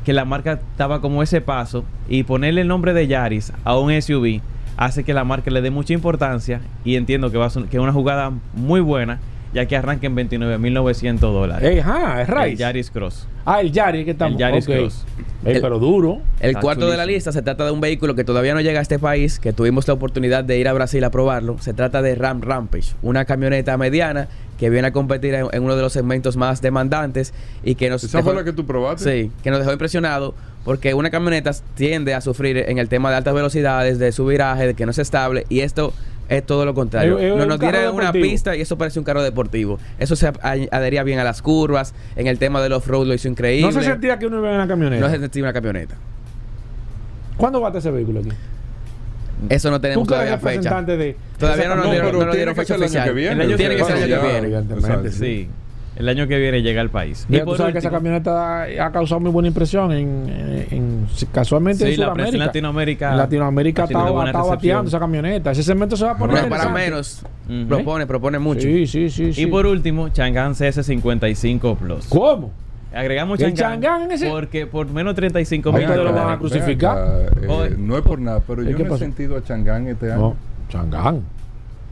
que la marca estaba como ese paso y ponerle el nombre de Yaris a un SUV hace que la marca le dé mucha importancia y entiendo que, va a que es una jugada muy buena ya que arranca en 29.900 dólares. Eh, ajá, es El Rise. Yaris Cross. Ah, el Yaris que estamos. El Yaris. Cross. Pero duro. El Está cuarto de la lista se trata de un vehículo que todavía no llega a este país, que tuvimos la oportunidad de ir a Brasil a probarlo. Se trata de Ram Rampage, una camioneta mediana que viene a competir en, en uno de los segmentos más demandantes y que nos ¿Esa dejó- fue la que tú probaste? Sí, que nos dejó impresionado porque una camioneta tiende a sufrir en el tema de altas velocidades, de su viraje, de que no es estable y esto es todo lo contrario. Es- es no nos dieron una deportivo. pista y eso parece un carro deportivo. Eso se adhería bien a las curvas, en el tema del off-road lo hizo increíble. No se sentía que uno iba en una camioneta. No se sentía una camioneta. ¿Cuándo bate ese vehículo aquí? Eso no tenemos todavía fecha. representante de. Todavía no nos No, dieron, no nos tiene dieron que fecha ser el año oficial. que viene. El año tiene que ser el año que viene. Sí. El año que viene llega al país. Mira, Y tú por que esa camioneta ha causado muy buena impresión en, en- en- casualmente Sí, en la Sudamérica. Latinoamérica. En Latinoamérica estado recepción. bateando esa camioneta. Ese segmento se va a poner No es para menos. Propone, propone mucho. Sí, sí, sí. sí. Y por último, Chang'an CS55 Plus. ¿Cómo? Agregamos ¿El Chang'an, Chang'an en ese? porque por menos 35 Ahí mil ustedes lo van a crucificar. acá, eh, no es por nada, pero ¿Eh, yo qué no he sentido a Changán este año. No, Changán.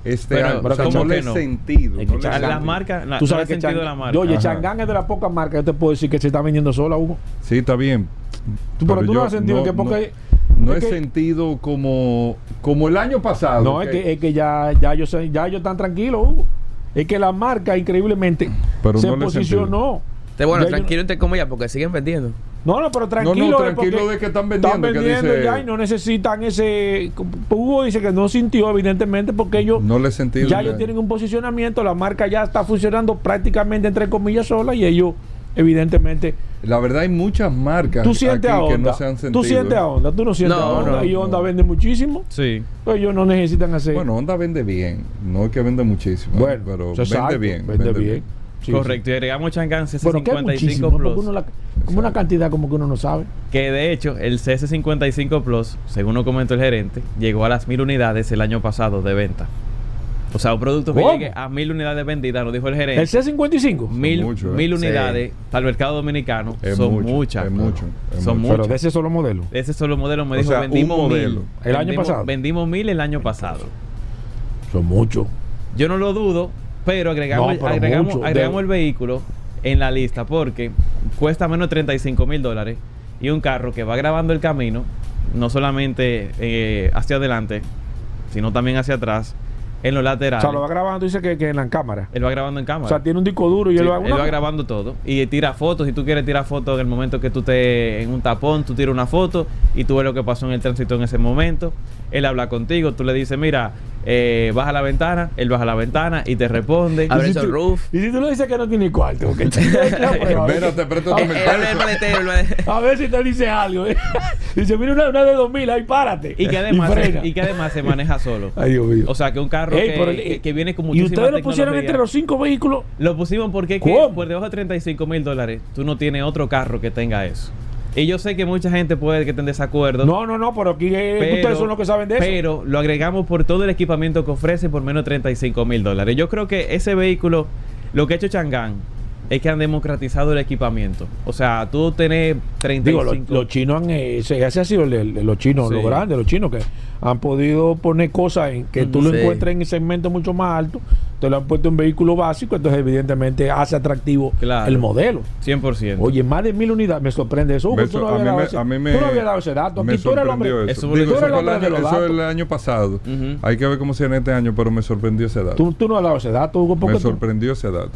Este Pero- año. pero o sea, ¿cómo no le que no? sentido. Es no que le he A la sentido. marca, la, Tú no sabes que sentido Chang'an- la marca. Oye. Changán es de las pocas marcas. Yo te puedo decir que se está vendiendo sola, Hugo. Sí, está bien. Tú, pero, tú no yo has sentido que porque. No, es he que- sentido como, como el año pasado. No, es que, es que ya, ya yo sé, ya ellos están tranquilos, Hugo. Es que la marca increíblemente Pero se no posicionó. Te- bueno, Ya yo- tranquilo entre comillas porque siguen vendiendo. No, no, pero tranquilo. No, tranquilo porque de que están vendiendo, Están que vendiendo dice- ya y no necesitan ese. Hugo dice que no sintió, evidentemente, porque ellos No le he sentido. ya ellos tienen un posicionamiento, la marca ya está funcionando prácticamente entre comillas sola y ellos, evidentemente. La verdad, hay muchas marcas Tú sientes aquí a que no se han sentido. tú sientes a Honda, tú no sientes No, a Honda. no, y Honda no. vende muchísimo. Sí. Pues ellos no necesitan hacer. Bueno, Honda vende bien. No es que vende muchísimo. Bueno, pero eso es vende exacto, bien. Vende bien. Sí, Correcto. Y agregamos Chang'an sí. Bueno, que es CS55 muchísimo, porque Plus. uno la- como una cantidad como que uno no sabe. Que de hecho, el CS55 Plus, según nos comentó el gerente, llegó a las mil unidades el año pasado de venta. O sea, un producto que ¿Cómo? llegue a mil unidades vendidas, nos dijo el El gerente. C55. Mil, mucho, ¿eh? mil Sí. unidades para el mercado dominicano Es son mucho, muchas. es mucho, es son mucho. Pero muchas. de ese solo modelo. Ese solo modelo me O dijo, sea, un vendimos modelo. mil. ¿El año pasado? Vendimos mil el año pasado. Son muchos. Yo no lo dudo, pero agregamos, No, pero agregamos, mucho. agregamos De- el vehículo en la lista porque cuesta menos de 35 mil dólares y un carro que va grabando el camino, no solamente eh, hacia adelante, sino también hacia atrás, en los O laterales. sea, lo va grabando, dice que, que en la cámara. Él va grabando en cámara. O sea, tiene un disco duro y Sí, él va, él va grabando todo y tira fotos. Si tú quieres tirar fotos en el momento que tú estés en un tapón, tú tiras una foto y tú ves lo que pasó en el tránsito en ese momento. Él habla contigo, tú le dices, mira, eh, baja la ventana, él baja la ventana y te responde. Abre Y el si tú- sunroof. Y si tú le dices que no tiene cuarto, porque el maletero, el maletero. A ver si te dice algo. ¿eh? [LAUGHS] Dice, mira una, una de 2000, ahí párate. Y que, además, frena. y que además se maneja solo. Ay, Dios mío. O sea, que un carro Ey, que, pero el- que- que viene con y muchísima ustedes lo pusieron entre los cinco vehículos. Lo pusimos porque que por debajo de 35 mil dólares tú no tienes otro carro que tenga eso. Y yo sé que mucha gente puede que esté en desacuerdo. No, no, no, pero aquí eh, ustedes son los que saben de eso. Pero lo agregamos por todo el equipamiento que ofrece por menos de 35 mil dólares. Yo creo que ese vehículo, lo que ha hecho Chang'an, es que han democratizado el equipamiento. O sea, tú tenés 35... Digo, los, los chinos han, eh, ese, ese ha sido el, el- los chinos, Sí. los grandes, los chinos que han podido poner cosas en que tú lo encuentres en segmentos mucho más altos, te lo han puesto en vehículo básico, entonces evidentemente hace atractivo Claro. el modelo. 100%. Oye, más de mil unidades, me sorprende eso. Me Hugo, tú, so- no a habías mí dado me- ese, a mí me- tú no habías dado ese dato. Me Aquí tú eres el sorprendió hombre. eso. Eso Digo, tú eso el hombre año, de los eso datos. el año pasado. Hay que ver cómo será este año, pero me sorprendió ese dato. Tú, tú no has dado ese dato, Hugo, me tú- sorprendió ese dato.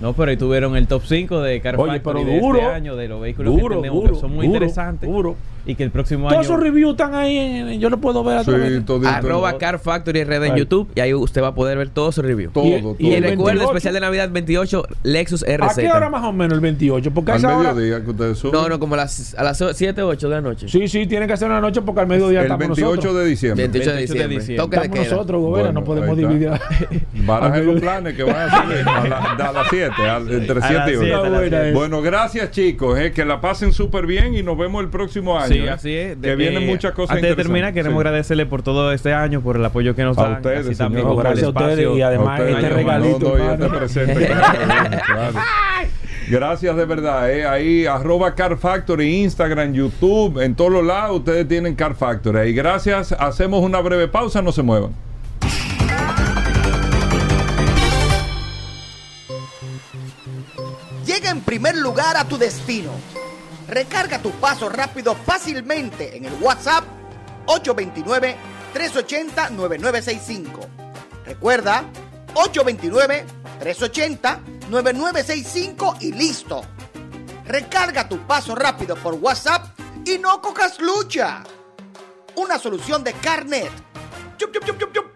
No, pero ahí tuvieron el top 5 de Car Oye, Factory pero de duro, este año, de los vehículos duro, que tenemos, duro, que son muy duro, interesantes. duro. Y que el próximo Todos año... esos reviews están ahí, en- yo los puedo ver a través Sí, de- todito. Arroba Car Factory RD en Ay. YouTube y ahí usted va a poder ver todo su review. Todo, Y- todo. y Y, el recuerde, 28. especial de Navidad 28, Lexus ¿A RZ. qué hora más o menos el 28? Porque a Al esa hora... mediodía que ustedes suben. No, no, como a las, a las 7 o 8 de la noche. Sí, sí, tiene que ser una noche porque al mediodía el estamos 28 nosotros. de diciembre. 28 de 28 de diciembre. diciembre. Toque de Estamos queda. nosotros, gobierno, Bueno, no podemos ahí está. dividir. [LAUGHS] Barajen los planes que van a salir [LAUGHS] a, la- a las las 7, entre A 7 las y 8. siete, a las buena siete. es. Bueno, gracias chicos, eh, que la pasen súper bien y nos vemos el próximo año. Sí, así es. Que De- vienen eh, muchas cosas Antes de terminar, queremos Sí. agradecerle por todo este año, por el apoyo que nos A dan. ustedes, así también señor. por el Gracias a ustedes espacio. y además A ustedes, este regalito. no, y este presente, [LAUGHS] claro, claro. Gracias de verdad. eh. Ahí, arroba Car Factory, Instagram, YouTube, en todos los lados ustedes tienen Car Factory. Ahí, gracias. Hacemos una breve pausa, no se muevan. Llega en primer lugar a tu destino. Recarga tu paso rápido fácilmente en el WhatsApp 829-380-9965. Recuerda, 829-380-9965 y listo. Recarga tu paso rápido por WhatsApp y no cojas lucha. Una solución de Carnet. Chup, chup, chup.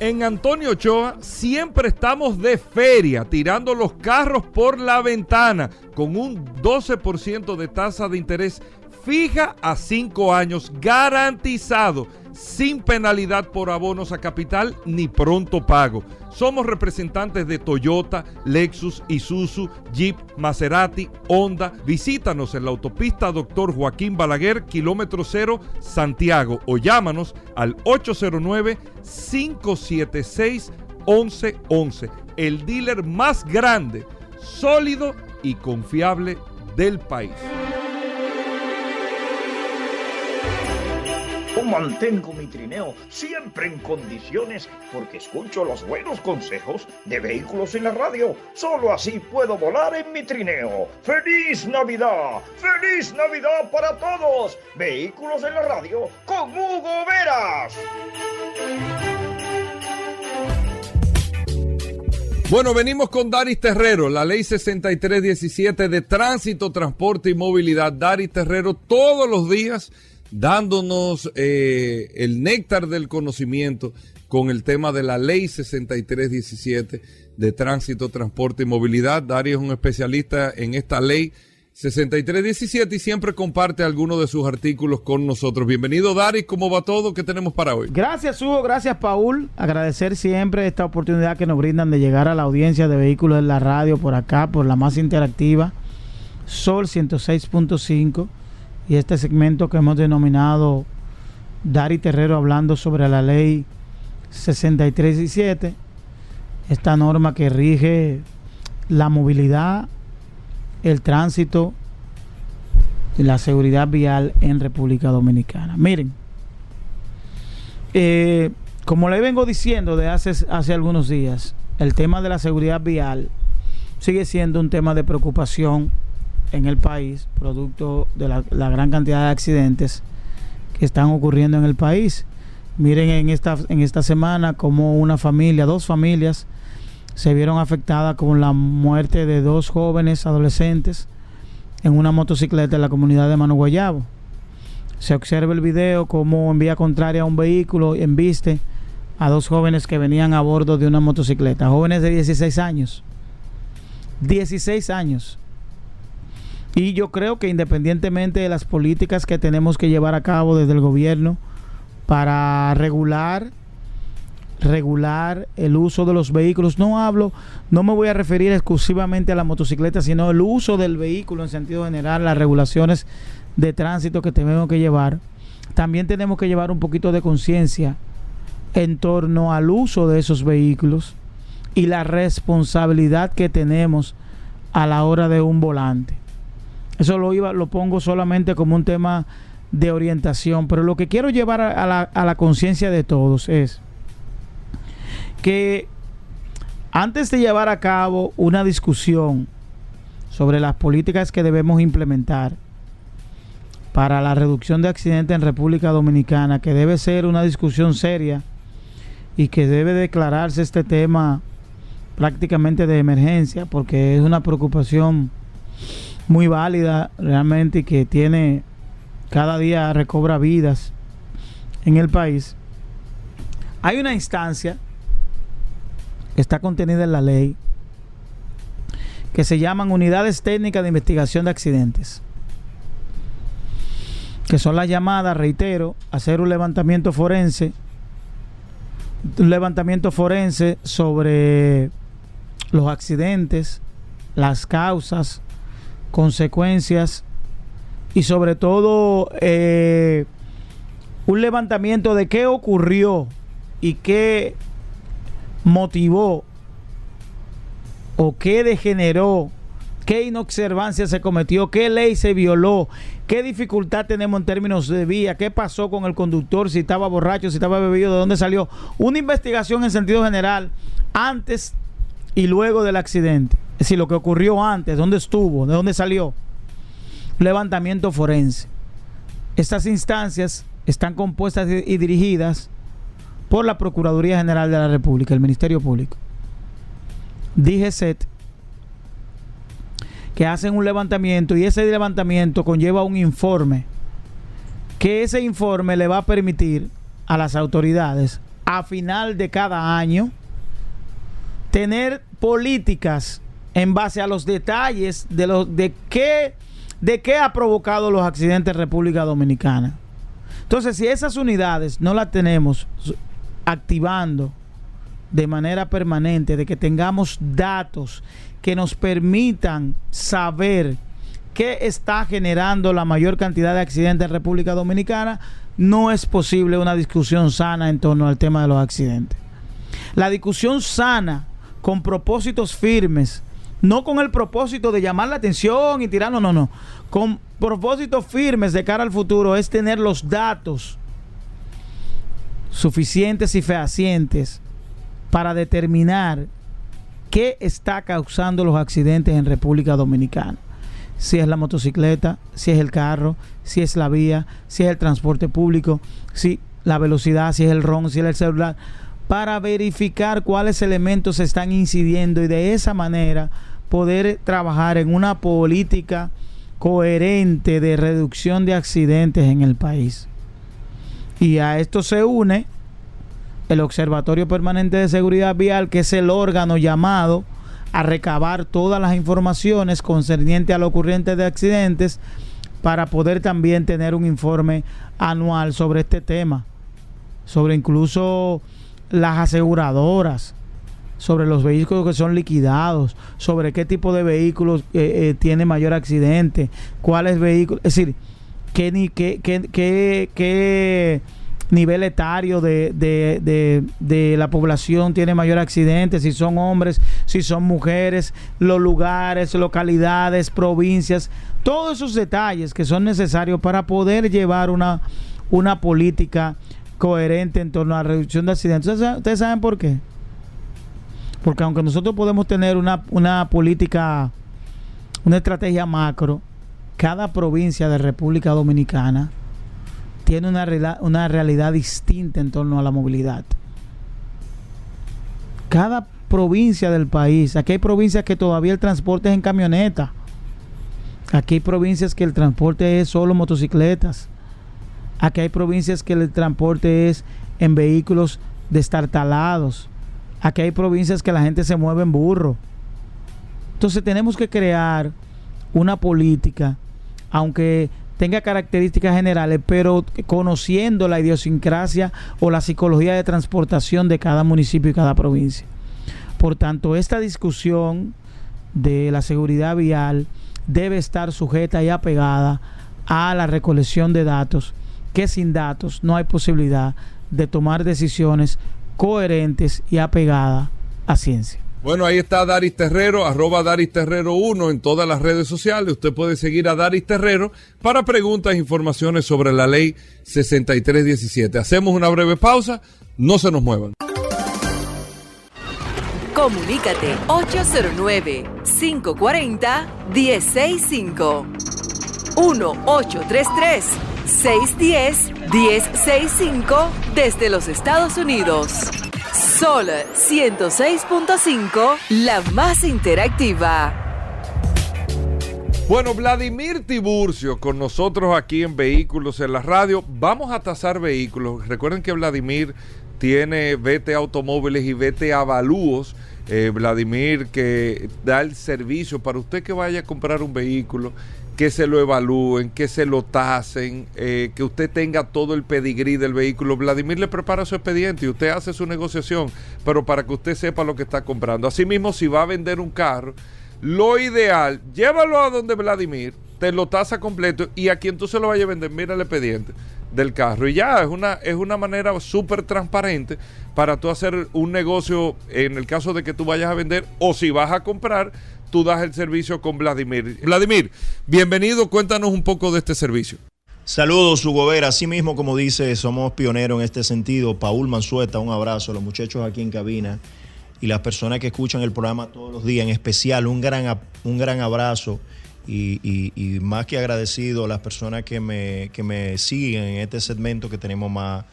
En Antonio Ochoa siempre estamos de feria, tirando los carros por la ventana, con un 12% de tasa de interés fija a 5 años, garantizado, sin penalidad por abonos a capital ni pronto pago. Somos representantes de Toyota, Lexus, Isuzu, Jeep, Maserati, Honda. Visítanos en la autopista Doctor Joaquín Balaguer, kilómetro cero, Santiago, o llámanos al 809-576-1111. El dealer más grande, sólido y confiable del país. Mantengo mi trineo siempre en condiciones porque escucho los buenos consejos de vehículos en la radio. Solo así puedo volar en mi trineo. ¡Feliz Navidad! ¡Feliz Navidad para todos! Vehículos en la radio con Hugo Veras. Bueno, venimos con Daris Terrero, la ley 6317 de tránsito, transporte y movilidad. Daris Terrero todos los días dándonos eh, el néctar del conocimiento con el tema de la ley 6317 de tránsito, transporte y movilidad. Daris es un especialista en esta ley 6317 y siempre comparte algunos de sus artículos con nosotros. Bienvenido Daris, ¿cómo va todo? ¿Qué tenemos para hoy? Gracias Hugo, gracias Paul. Agradecer siempre esta oportunidad que nos brindan de llegar a la audiencia de vehículos en la radio por acá, por la más interactiva, Sol 106.5 y este segmento que hemos denominado Dari Terrero hablando sobre la ley 6317, esta norma que rige la movilidad, el tránsito y la seguridad vial en República Dominicana. Miren, eh, como le vengo diciendo de hace, hace algunos días, el tema de la seguridad vial sigue siendo un tema de preocupación en el país, producto de la, gran cantidad de accidentes que están ocurriendo en el país. Miren en esta, en esta semana como una familia, dos familias, se vieron afectadas con la muerte de dos jóvenes adolescentes en una motocicleta en la comunidad de Mano Guayabo. Se observa el video como en vía contraria a un vehículo embiste a dos jóvenes que venían a bordo de una motocicleta, jóvenes de 16 años. 16 años. Y yo creo que independientemente de las políticas que tenemos que llevar a cabo desde el gobierno para regular regular el uso de los vehículos. No hablo, no me voy a referir exclusivamente a la motocicleta, sino el uso del vehículo en sentido general, las regulaciones de tránsito que tenemos que llevar. También tenemos que llevar un poquito de conciencia en torno al uso de esos vehículos y la responsabilidad que tenemos a la hora de un volante. Eso lo iba, lo pongo solamente como un tema de orientación, pero lo que quiero llevar a, la, a la conciencia de todos es que antes de llevar a cabo una discusión sobre las políticas que debemos implementar para la reducción de accidentes en República Dominicana, que debe ser una discusión seria y que debe declararse este tema prácticamente de emergencia, porque es una preocupación muy válida realmente y que tiene cada día recobra vidas en el país. Hay una instancia está contenida en la ley, que se llaman unidades técnicas de investigación de accidentes, que son las llamadas, reitero, hacer un levantamiento forense, un levantamiento forense sobre los accidentes, las causas, consecuencias y sobre todo eh, un levantamiento de qué ocurrió y qué motivó o qué degeneró, qué inobservancia se cometió, qué ley se violó, qué dificultad tenemos en términos de vía, qué pasó con el conductor, si estaba borracho, si estaba bebido, de dónde salió. Una investigación en sentido general antes y luego del accidente. Es decir, lo que ocurrió antes, dónde estuvo, de dónde salió. Levantamiento forense. Estas instancias están compuestas y dirigidas por la Procuraduría General de la República, el Ministerio Público, DGCET, que hacen un levantamiento y ese levantamiento conlleva un informe, que ese informe le va a permitir a las autoridades a final de cada año tener políticas en base a los detalles de, los, de, qué, de qué ha provocado los accidentes en República Dominicana. Entonces, si esas unidades no las tenemos activando de manera permanente, de que tengamos datos que nos permitan saber qué está generando la mayor cantidad de accidentes en República Dominicana, no es posible una discusión sana en torno al tema de los accidentes. La discusión sana, con propósitos firmes, no con el propósito de llamar la atención y tirar, no, no, no, con propósitos firmes de cara al futuro, es tener los datos suficientes y fehacientes para determinar qué está causando los accidentes en República Dominicana. Si es la motocicleta, si es el carro, si es la vía, si es el transporte público, si la velocidad, si es el ron, si es el celular, para verificar cuáles elementos están incidiendo y de esa manera poder trabajar en una política coherente de reducción de accidentes en el país. Y a esto se une el Observatorio Permanente de Seguridad Vial, que es el órgano llamado a recabar todas las informaciones concernientes a lo ocurriente de accidentes para poder también tener un informe anual sobre este tema, sobre incluso las aseguradoras, sobre los vehículos que son liquidados, sobre qué tipo de vehículos eh, eh, tiene mayor accidente, cuáles vehículos, es decir, qué, ni, qué, qué, qué, qué nivel etario de, de, de, la población tiene mayor accidente, si son hombres, si son mujeres, los lugares, localidades, provincias, todos esos detalles que son necesarios para poder llevar una, una política coherente en torno a la reducción de accidentes. ¿Ustedes saben por qué? Porque aunque nosotros podemos tener una, una política, una estrategia macro, cada provincia de República Dominicana tiene una, una realidad distinta en torno a la movilidad. Cada provincia del país, aquí hay provincias que todavía el transporte es en camioneta. Aquí hay provincias que el transporte es solo motocicletas. Aquí hay provincias que el transporte es en vehículos destartalados. Aquí hay provincias que la gente se mueve en burro. Entonces tenemos que crear una política, aunque tenga características generales, pero conociendo la idiosincrasia o la psicología de transportación de cada municipio y cada provincia. Por tanto, esta discusión de la seguridad vial debe estar sujeta y apegada a la recolección de datos, que sin datos no hay posibilidad de tomar decisiones coherentes y apegadas a ciencia. Bueno, ahí está Daris Terrero, arroba Daris Terrero 1 en todas las redes sociales. Usted puede seguir a Daris Terrero para preguntas e informaciones sobre la ley 6317. Hacemos una breve pausa, no se nos muevan. Comunícate 809-540-1065. 1-833-610-1065 desde los Estados Unidos. Sol 106.5, la más interactiva. Bueno, Vladimir Tiburcio con nosotros aquí en Vehículos en la Radio. Vamos a tasar vehículos. Recuerden que Vladimir tiene VT Automóviles y VT Avalúos. Eh, Vladimir que da el servicio para usted que vaya a comprar un vehículo, que se lo evalúen, que se lo tasen, eh, que usted tenga todo el pedigrí del vehículo. Vladimir le prepara su expediente y usted hace su negociación, pero para que usted sepa lo que está comprando. Asimismo, si va a vender un carro, lo ideal, llévalo a donde Vladimir, te lo tasa completo y a quien tú se lo vayas a vender, mira el expediente del carro. Y ya, es una, es una manera súper transparente para tú hacer un negocio en el caso de que tú vayas a vender o si vas a comprar, tú das el servicio con Vladimir. Vladimir, bienvenido, cuéntanos un poco de este servicio. Saludos, Hugo Vera. Así mismo, como dice, somos pioneros en este sentido. Paul Mansueta, un abrazo. Los muchachos aquí en cabina y las personas que escuchan el programa todos los días, en especial, un gran, un gran abrazo. Y, y, y, más que agradecido a las personas que me, que me siguen en este segmento que tenemos más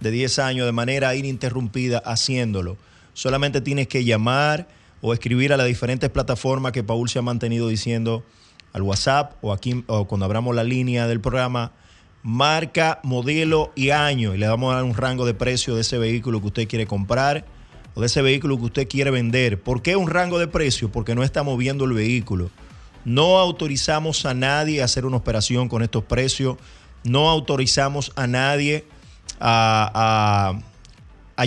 de 10 años de manera ininterrumpida haciéndolo. Solamente tienes que llamar o escribir a las diferentes plataformas que Paul se ha mantenido diciendo al WhatsApp o aquí o cuando abramos la línea del programa, marca, modelo y año y le vamos a dar un rango de precio de ese vehículo que usted quiere comprar o de ese vehículo que usted quiere vender. ¿Por qué un rango de precio? Porque no estamos viendo el vehículo. No autorizamos a nadie a hacer una operación con estos precios. No autorizamos a nadie a,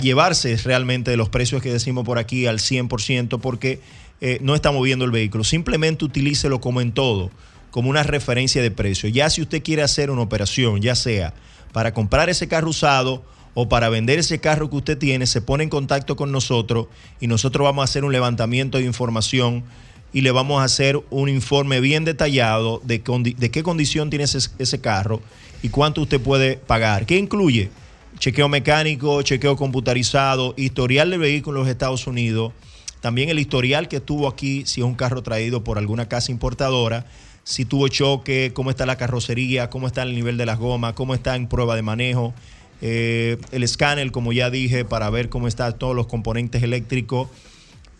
llevarse realmente de los precios que decimos por aquí al 100% porque eh, no estamos viendo el vehículo. Simplemente utilícelo como en todo, como una referencia de precio. Ya si usted quiere hacer una operación, ya sea para comprar ese carro usado o para vender ese carro que usted tiene, se pone en contacto con nosotros y nosotros vamos a hacer un levantamiento de información y le vamos a hacer un informe bien detallado de, qué condición tiene ese, ese, carro y cuánto usted puede pagar. ¿Qué incluye? Chequeo mecánico, chequeo computarizado, historial del vehículo en los Estados Unidos, también el historial que tuvo aquí, si es un carro traído por alguna casa importadora, si tuvo choque, cómo está la carrocería, cómo está el nivel de las gomas, cómo está en prueba de manejo. Eh, el escáner, como ya dije, para ver cómo están todos los componentes eléctricos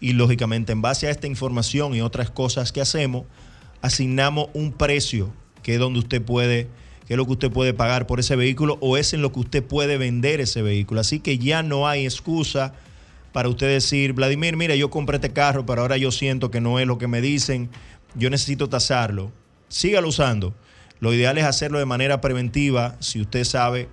y lógicamente en base a esta información y otras cosas que hacemos, asignamos un precio que es donde usted puede, que es lo que usted puede pagar por ese vehículo o es en lo que usted puede vender ese vehículo. Así que ya no hay excusa para usted decir, Vladimir, mira, yo compré este carro, pero ahora yo siento que no es lo que me dicen, yo necesito tasarlo. Sígalo usando. Lo ideal es hacerlo de manera preventiva. Si usted sabe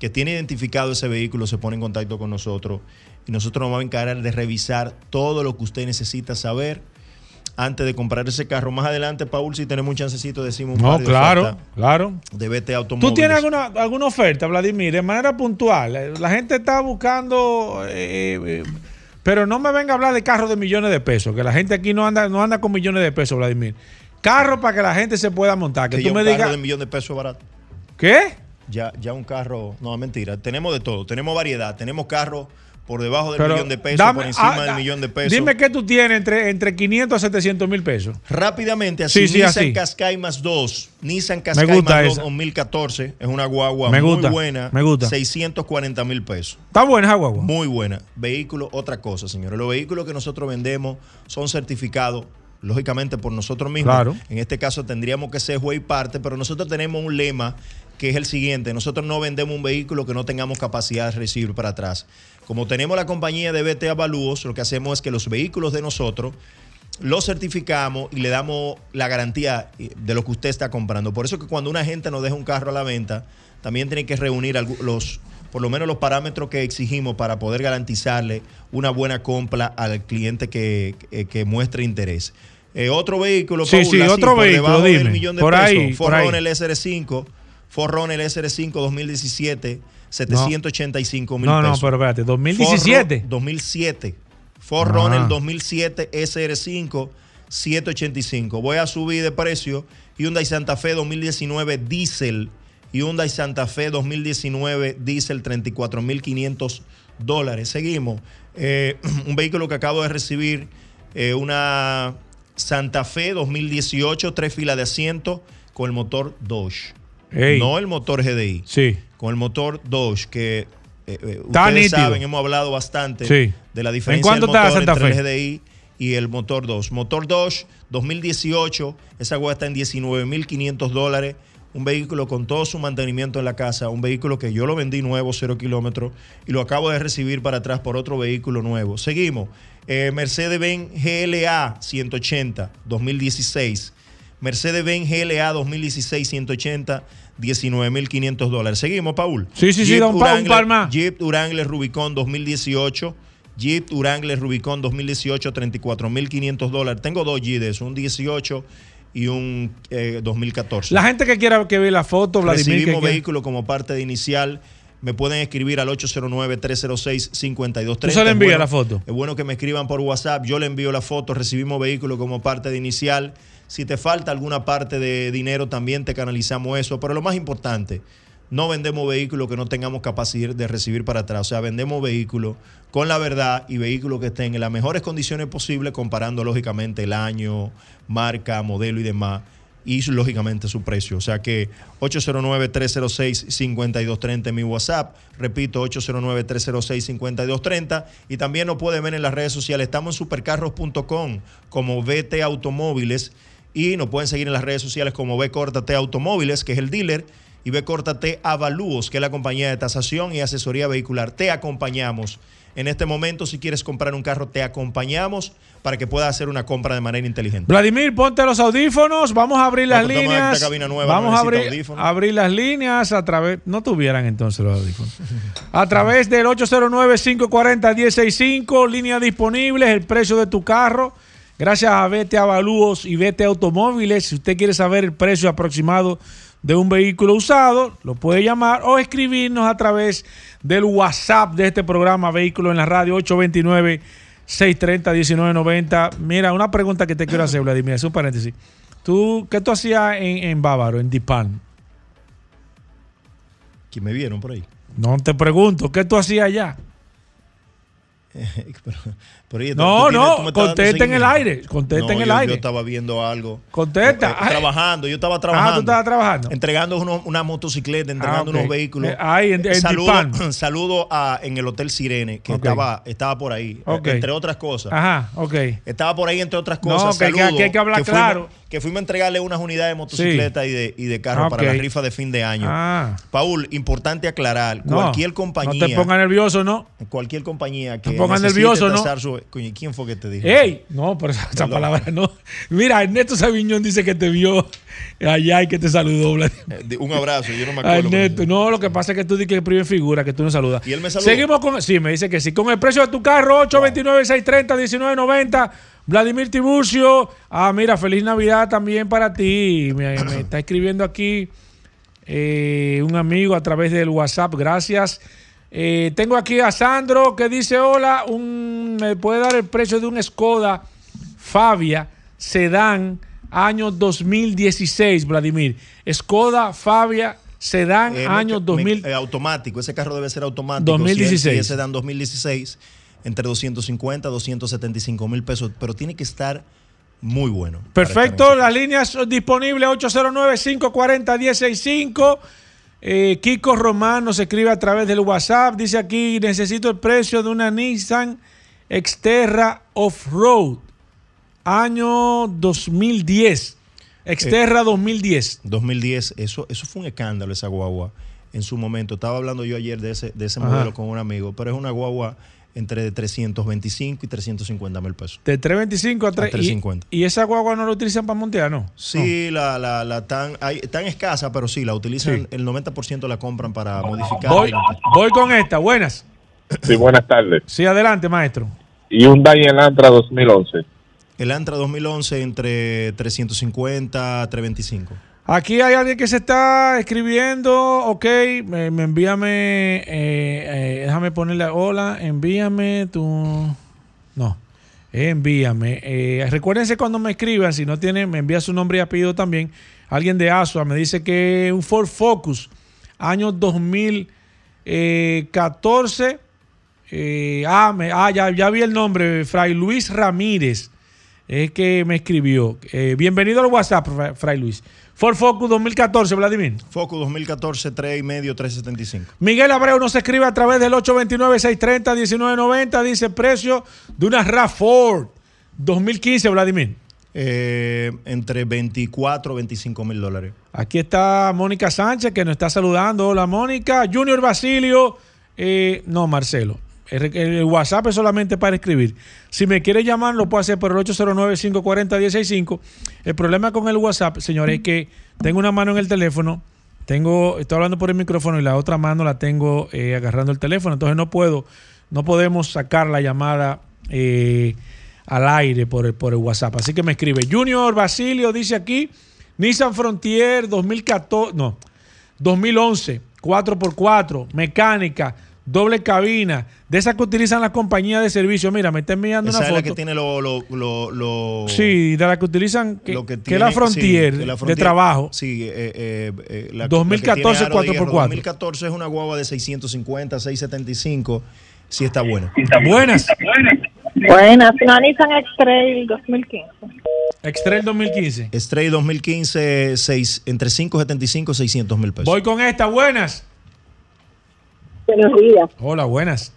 que tiene identificado ese vehículo, se pone en contacto con nosotros y nosotros nos vamos a encargar de revisar todo lo que usted necesita saber antes de comprar ese carro. Más adelante, Paul, si tenemos un chancecito, decimos un No, par de claro, claro. de BT Automóviles. ¿Tú tienes alguna, alguna oferta, Vladimir, de manera puntual? La gente está buscando, eh, eh, pero no me venga a hablar de carros de millones de pesos, que la gente aquí no anda, no anda con millones de pesos, Vladimir. Carro para que la gente se pueda montar. Que, Que tú me un carro digas. de millón de pesos barato. ¿Qué? Ya, ya un carro, no, mentira, tenemos de todo, tenemos variedad, tenemos carros por debajo del Pero millón de pesos, dame- por encima ah, del ah, millón de pesos. Dime qué tú tienes entre, entre 500 a 700 mil pesos. Rápidamente, así, Sí, sí, Nissan así. Qashqai más 2. Nissan Qashqai más 2 esa. 2014. Es una guagua Me muy gusta, buena. me gusta. 640 mil pesos. Está buena esa guagua. Muy buena. Vehículo, otra cosa, señores. Los vehículos que nosotros vendemos son certificados, lógicamente, por nosotros mismos. Claro. En este caso tendríamos que ser juez y parte, pero nosotros tenemos un lema que es el siguiente. Nosotros no vendemos un vehículo que no tengamos capacidad de recibir para atrás. Como tenemos la compañía de BT Avalúos, lo que hacemos es que los vehículos de nosotros lo certificamos y le damos la garantía eh, de lo que usted está comprando. Por eso que cuando una gente nos deja un carro a la venta, también tiene que reunir los, por lo menos los parámetros que exigimos para poder garantizarle una buena compra al cliente que, que- que muestre interés. Eh, otro vehículo, Sí, sí, así, otro por vehículo, del dime. de Por pesos, ahí, Ford por ahí. Runner SR5, Ford Runner SR5 2017, 785 mil No, no, pesos. pero espérate, 2017. Ford Ro- 2007. Ford Ah. Runner 2007 SR5 785. Voy a subir de precio Hyundai Santa Fe 2019 Diesel. Hyundai Santa Fe 2019 Diesel 34.500 dólares. Seguimos. Eh, [CLEARS THROAT] un vehículo que acabo de recibir, eh, una Santa Fe 2018, tres filas de asiento con el motor Dodge. Ey. No el motor GDI. Sí. Con el motor Dodge, que eh, eh, ustedes nítido. saben, hemos hablado bastante Sí. de la ¿En diferencia cuánto del está motor Santa entre Fe? el GDI y el motor 2. Motor 2, 2018, esa hueá está en 19.500 dólares. Un vehículo con todo su mantenimiento en la casa, un vehículo que yo lo vendí nuevo, 0 kilómetros, y lo acabo de recibir para atrás por otro vehículo nuevo. Seguimos. Eh, Mercedes-Benz GLA 180, 2016. Mercedes-Benz GLA 2016 180, 19.500 dólares. Seguimos, Paul. Sí, sí, sí, da un pa- un par más. Jeep Wrangler Rubicon 2018. Jeep Wrangler Rubicon 2018, 34.500 dólares. Tengo dos Jeep de eso, un 18 y un eh, 2014. La gente que quiera que vea la foto, Vladimir. Recibimos quiera- vehículo como parte de inicial. Me pueden escribir al 809-306-5230. ¿Tú se le envía bueno- la foto? Es bueno que me escriban por WhatsApp. Yo le envío la foto. Recibimos vehículo como parte de inicial. Si te falta alguna parte de dinero, también te canalizamos eso. Pero lo más importante, no vendemos vehículos que no tengamos capacidad de recibir para atrás. O sea, vendemos vehículos con la verdad y vehículos que estén en las mejores condiciones posibles, comparando lógicamente el año, marca, modelo y demás. Y lógicamente su precio. O sea que 809-306-5230 en mi WhatsApp. Repito, 809-306-5230. Y también nos pueden ver en las redes sociales. Estamos en supercarros.com como VT Automóviles. Y nos pueden seguir en las redes sociales como B Corta T Automóviles, que es el dealer, y B Corta T Avalúos, que es la compañía de tasación y asesoría vehicular. Te acompañamos. En este momento, si quieres comprar un carro, te acompañamos para que puedas hacer una compra de manera inteligente. Vladimir, ponte los audífonos, vamos a abrir las en líneas. nueva, vamos a abrir, abrir las líneas a través, no tuvieran entonces los audífonos. A través del 809-540-165, líneas disponibles, el precio de tu carro. Gracias a Vete Avalúos y Vete Automóviles. Si usted quiere saber el precio aproximado de un vehículo usado, lo puede llamar o escribirnos a través del WhatsApp de este programa Vehículo en la Radio 829 630-1990. Mira, una pregunta que te quiero hacer, Vladimir, es un paréntesis. ¿Tú, ¿Qué tú hacías en, en Bávaro, en Dipan? Que me vieron por ahí. No te pregunto, ¿qué tú hacías allá? [LAUGHS] pero, pero No, no, contesta en el aire, contesta No, en el yo- aire. Yo estaba viendo algo. Contesta. Eh, Ay. trabajando, yo estaba trabajando. Ah, tú estabas trabajando. Entregando uno- una motocicleta, entregando Ah, unos vehículos. Eh, ahí, en- en saludo, Dipan. [CLEARS THROAT] saludo a, en el Hotel Sirene, que estaba, estaba por ahí, eh, entre otras cosas. Ajá, ok. Estaba por ahí, entre otras No, cosas. hay que- que hay que hablar claro. Que fuimos a entregarle unas unidades de motocicleta y de, y de carro Ah, para la rifa de fin de año. Ah. Paul, importante aclarar, No, cualquier No compañía. te pongas nervioso, ¿no? Cualquier compañía que te pongas nervioso, ¿no? su- ¿quién fue que te dijo? ¡Ey! No, pero esa, esa palabra no. Mira, Ernesto Sabiñón dice que te vio allá que te saludó. Eh, Un abrazo, yo no me acuerdo. Ernesto, no, lo que pasa es que tú dices que primer figura, que tú no saludas. ¿Y él me saludó? Seguimos con. Sí, me dice que sí. Con el precio de tu carro, 829-630-1990. Vladimir Tiburcio. Ah, mira, feliz Navidad también para ti. Me, me está escribiendo aquí eh, un amigo a través del WhatsApp. Gracias. Eh, tengo aquí a Sandro que dice: Hola, un, ¿me puede dar el precio de un Skoda Fabia Sedán año 2016, Vladimir? Skoda Fabia Sedán Eh, año me- 2000. eh, automático, ese carro debe ser automático. 2016. Si es- si ese dan 2016, entre 250 y 275 mil pesos, pero tiene que estar muy bueno. Perfecto, las líneas disponibles 809-540-165. Eh, Kiko Román nos escribe a través del WhatsApp. Dice aquí, necesito el precio de una Nissan Xterra Off-Road, año 2010. Xterra 2010. 2010, eso, eso fue un escándalo esa guagua. en su momento. Estaba hablando yo ayer de ese, de ese Ajá. modelo con un amigo, pero es una guagua entre 325 y 350 mil pesos. De 325 a, 3, A 350. Y, y esa guagua no la utilizan para montear, ¿no? Sí, la, la, la tan, hay, tan escasa, pero sí, la utilizan, el 90% la compran para modificar. Voy, voy con esta, buenas. Sí, buenas tardes. Sí, adelante, maestro. Y un Elantra 2011. El Antra 2011 entre 350 a 325. Aquí hay alguien que se está escribiendo, ok, me, me envíame, eh, eh, déjame ponerle hola, envíame tu, no, envíame. Eh, recuérdense cuando me escriban, si no tienen, me envía su nombre y apellido también. Alguien de Asua me dice que un Ford Focus, año 2014, eh, ah, ah, ya, ya vi el nombre, Fray Luis Ramírez. Es que me escribió. Eh, bienvenido al WhatsApp, Fra- Fray Luis. Ford Focus 2014, Vladimir. Focus 2014, 3 y medio, 375. Miguel Abreu nos escribe a través del 829-630-1990. Dice precio de una RAV4 2015, Vladimir. Eh, entre 24 y 25 mil dólares. Aquí está Mónica Sánchez que nos está saludando. Hola, Mónica. Junior Basilio. eh, no, Marcelo. El, WhatsApp es solamente para escribir. Si me quiere llamar, lo puede hacer por el 809-540-165. El problema con el WhatsApp, señores, es que tengo una mano en el teléfono, tengo, estoy hablando por el micrófono y la otra mano la tengo eh, agarrando el teléfono. Entonces no puedo, no podemos sacar la llamada eh, al aire por el, por el WhatsApp. Así que me escribe. Junior Basilio dice aquí, Nissan Frontier 2014, no, 2011, 4x4, mecánica, doble cabina, de esas que utilizan las compañías de servicio. Mira, me está enviando Esa una es la que tiene lo, lo, lo, lo- Sí, de las que utilizan, que, lo que tiene- es la Frontier, sí, la de Frontier- trabajo. Sí, eh, eh, eh, la- la que 2014 tiene aro de hierro. 4x4. 2014 es una guagua de 650, 675. Sí está buena. Buenas. Buenas, una Nissan X-Trail 2015. X-Trail 2015. Stray 2015, seis- entre 575 y 600 mil pesos. Voy con esta, buenas. Buenos días. Hola, buenas.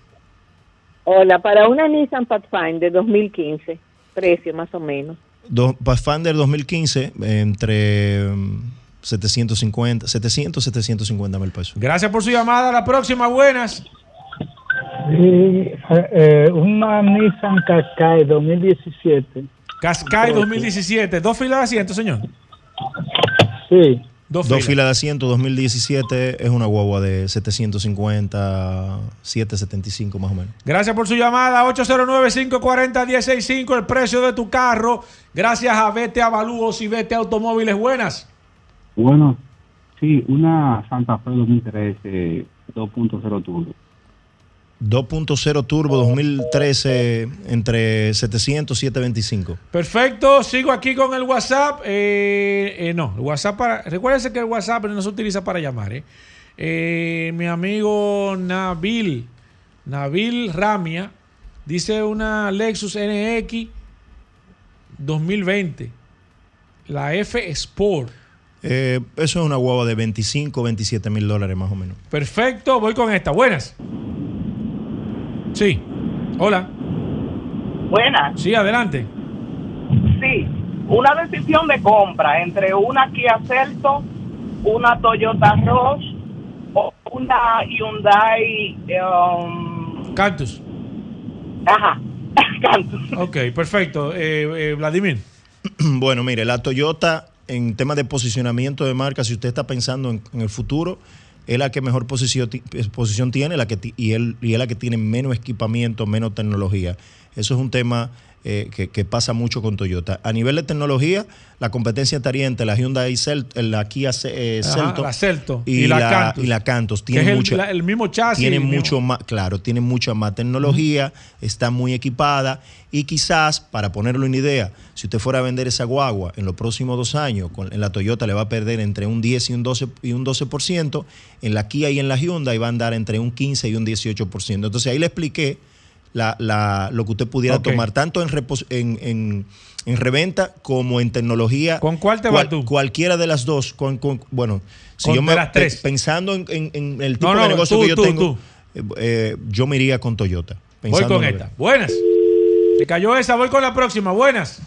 Hola, para una Nissan Pathfinder 2015, precio más o menos. Do- Pathfinder 2015, entre mm, 750, 700, 750 mil pesos. Gracias por su llamada. La próxima, buenas. Sí, eh, una Nissan Qashqai 2017. Qashqai 2017. Dos filas de asiento, señor. Sí. Dos Dos filas. filas de asiento 2017 es una guagua de 750, 775 más o menos. Gracias por su llamada. 809-540-165. El precio de tu carro. Gracias a Vete Avalúos y Vete Automóviles. Buenas. Bueno, sí, una Santa Fe 2013 2.0 turbo. 2.0 turbo 2013 entre 700 y 725. Perfecto, sigo aquí con el WhatsApp. Eh, eh, no, el WhatsApp para. Recuérdense que el WhatsApp no se utiliza para llamar. ¿eh? Mi amigo Nabil, Nabil Ramia, dice una Lexus NX 2020, la F Sport. Eso es una guagua de 25, 27 mil dólares más o menos. Perfecto, voy con esta. Buenas. Sí. Hola. Buenas. Sí, adelante. Sí, una decisión de compra entre una Kia Celto, una Toyota Rush o una Hyundai. um, Cactus. ajá, [LAUGHS] Cantus. Ok, perfecto. Eh, eh, Vladimir. [CLEARS THROAT] Bueno, mire, la Toyota en temas de posicionamiento de marca, si usted está pensando en, en el futuro, es la que mejor eh, posición tiene la que, y, él, y es la que tiene menos equipamiento, menos tecnología. Eso es un tema eh, que, que pasa mucho con Toyota. A nivel de tecnología, la competencia estaría entre la Hyundai Celt, la Kia eh, Ajá, Celto, la Celto y, y la Cantus. y la Cantus. Que Tiene es el- mucha, la- el mismo chasis, Tiene mismo- mucho más, claro, tiene mucha más tecnología, está muy equipada y quizás, para ponerlo en idea, si usted fuera a vender esa guagua en los próximos dos años, con, en la Toyota le va a perder entre un 10 y un 12, y un 12%, en la Kia y en la Hyundai va a andar entre un 15 y un 18%. Entonces ahí le expliqué la, la- lo que usted pudiera tomar, tanto en, repos- en, en- en reventa como en tecnología. ¿Con cuál te Cual- vas tú? Cualquiera de las dos. Con, con- bueno, si Con yo de me, las tres. pensando en, en- en el tipo No, no, de negocio tú, que yo tú, tengo, tú. eh, eh, yo me iría con Toyota. Voy con esta. Buenas. Se cayó esa, voy con la próxima. Buenas.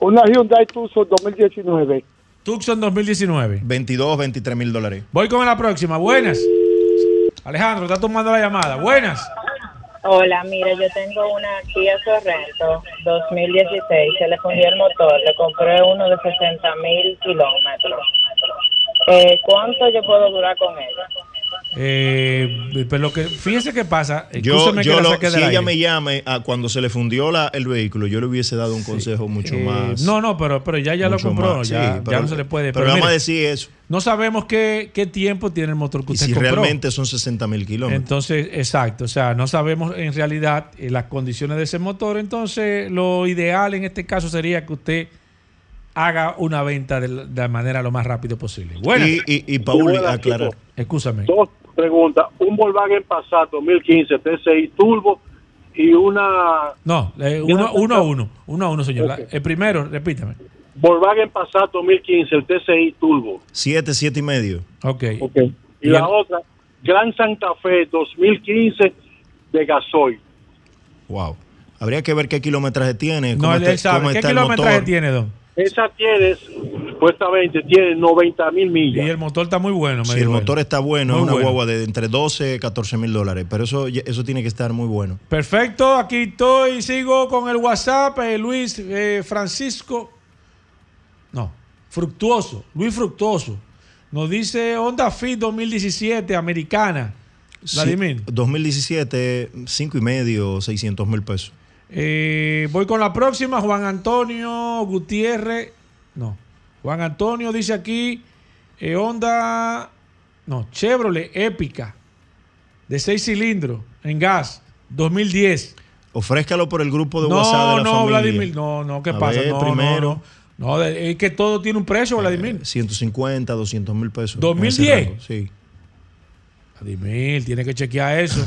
Una Hyundai Tucson 2019. Tucson 2019. 22, 23 mil dólares. Voy con la próxima. Buenas. Alejandro, está tomando la llamada. Buenas. Hola, mire, yo tengo una Kia Sorrento 2016, se le fundió el motor, le compré uno de 60 mil kilómetros. Eh, ¿Cuánto yo puedo durar con ella? Eh, pero lo que, fíjense qué pasa. Yo, Escúcheme yo que lo- si ella aire. me llame a cuando se le fundió la, el vehículo, yo le hubiese dado un consejo mucho Eh, más. No, no, pero, pero ya, ya lo compró. más, ya, sí, ya pero- no se le puede. pero vamos a decir eso. No sabemos qué, qué tiempo tiene el motor que Y usted si compró. realmente son 60 mil kilómetros. Entonces, exacto. O sea, no sabemos en realidad eh, las condiciones de ese motor. Entonces, lo ideal en este caso sería que usted haga una venta de la, manera lo más rápido posible. Bueno. Y, y, y Paul, aclarar. Escúchame. Dos preguntas. Un Volkswagen Passat 2015 TSI Turbo y una No, eh, uno, uno a uno. Uno a uno, señor. La- El primero, repítame. Volkswagen Passat 2015, el TSI Turbo. 7, 7 y medio. Ok. Y la otra, Gran Santa Fe 2015 de gasoil. Wow. Habría que ver qué kilometraje tiene. No, cómo él, está- él sabe. cómo ¿Qué el kilometraje motor. tiene, don? Esa tiene, supuestamente, tiene 90 mil millas. Y el motor está muy bueno. me Si el él. motor está bueno, Muy es una bueno. guagua de entre 12 y 14 mil dólares. Pero eso, eso tiene que estar muy bueno. Perfecto, aquí estoy, sigo con el WhatsApp, eh, Luis eh, Francisco, no, Fructuoso, Luis Fructuoso, nos dice Honda Fit 2017, americana, Vladimir. Sí, 2017, 5 y medio, 600 mil pesos. Eh, voy con la próxima, Juan Antonio Gutiérrez, no, Juan Antonio dice aquí, eh, Honda, no, Chevrolet Épica, de 6 cilindros, en gas, 2010. Ofrézcalo por el grupo de no, WhatsApp de la no, familia. Vladimir, no, no, ¿qué A pasa? ver, no, primero. no, no. Es que todo tiene un precio, Vladimir. 150, 200 mil pesos. en 2010. ese rango, Sí. Vladimir, tiene que chequear eso.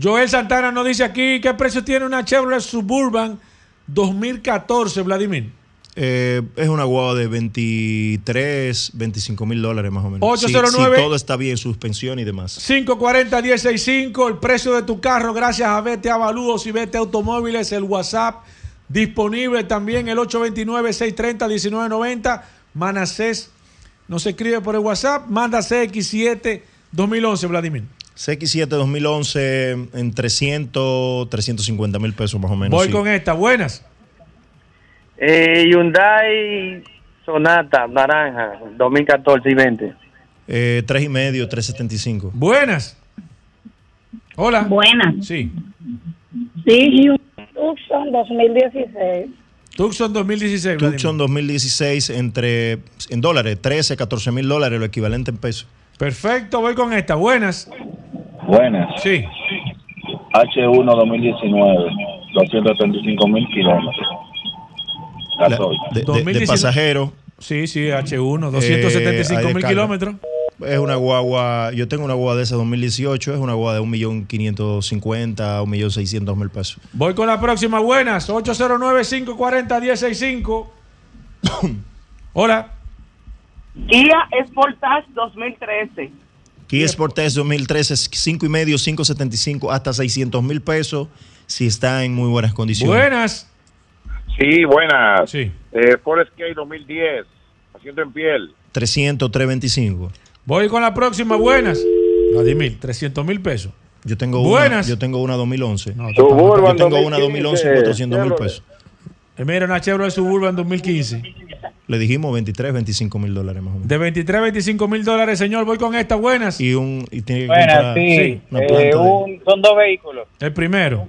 Joel Santana nos dice aquí qué precio tiene una Chevrolet Suburban 2014, Vladimir. Eh, es una guagua de 23, 25 mil dólares más o menos. 809. Si, si todo está bien, suspensión y demás. 540-165, el precio de tu carro, gracias a Vete Avalúos y Vete Automóviles, el WhatsApp disponible también, el 829-630-1990. Manasés nos escribe por el WhatsApp, manda CX7 2011, Vladimir. CX7 2011 en 300, 350 mil pesos más o menos. Voy sí. con esta, buenas. Eh, Hyundai Sonata naranja 2014 y 20. Eh, 3 y medio, 375. Buenas. Hola. Buenas. Sí. Sí, Tucson 2016. Tucson 2016, Vladimir. Tucson 2016 entre, en dólares, 13, 14 mil dólares, lo equivalente en pesos. Perfecto, voy con esta. Buenas. Buenas. Sí. H1 2019, 235 mil kilómetros. Gasoil. De, de- de 2019. pasajero. Sí, sí, H1, 275 Eh, mil descarga. kilómetros. Es una guagua, yo tengo una guagua de esa 2018, es una guagua de 1.550.000, 1.600.000 pesos. Voy con la próxima. Buenas. 809-540-1065. [COUGHS] Hola. Kia Sportage 2013. Kia Sportage 2013 es 5 y medio, 575 hasta 600 mil pesos si está en muy buenas condiciones. Buenas. Sí, buenas. Sí. Eh, Ford Escape 2010, asiento en piel. 300, 325. Voy con la próxima. Buenas. Vladimir, 300 mil pesos. Yo tengo Buenas. una, yo tengo una 2011. Suburban yo tengo una 2015, 2011 por 400 mil pesos. Eh, Mira, una Chevrolet Suburban 2015. Le dijimos 23, 25 mil dólares más o menos. De 23 a 25 mil dólares, señor. Voy con esta. Buenas. Y, un, y tiene que Buenas, comprar sí. una Eh, planta de- un- son dos vehículos. El primero.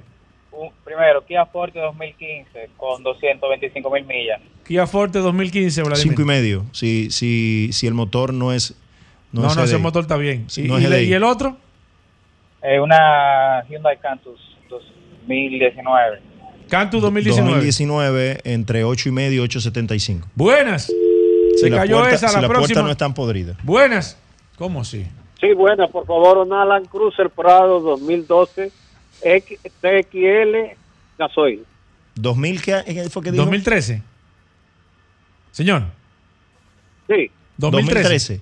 Un- primero, Kia Forte 2015 con 225 mil millas. Kia Forte 2015, Vladimir. Cinco y medio. Si, si, si el motor no es. No, es no, ese motor está bien. Sí, ¿Y, no y es y el otro? Eh, una Hyundai Cantus 2019. Cantus 2019. 2019 entre 8 y medio y 8.75. Buenas. Se Si la cayó puerta- esa, si la, la puerta próxima. no es tan podrida. Buenas. ¿Cómo así? Sí, buena, por favor, una Land Cruiser Prado 2012 X, TXL gasoil. 2000 qué qué fue que dijo? 2013. Señor. Sí. 2013.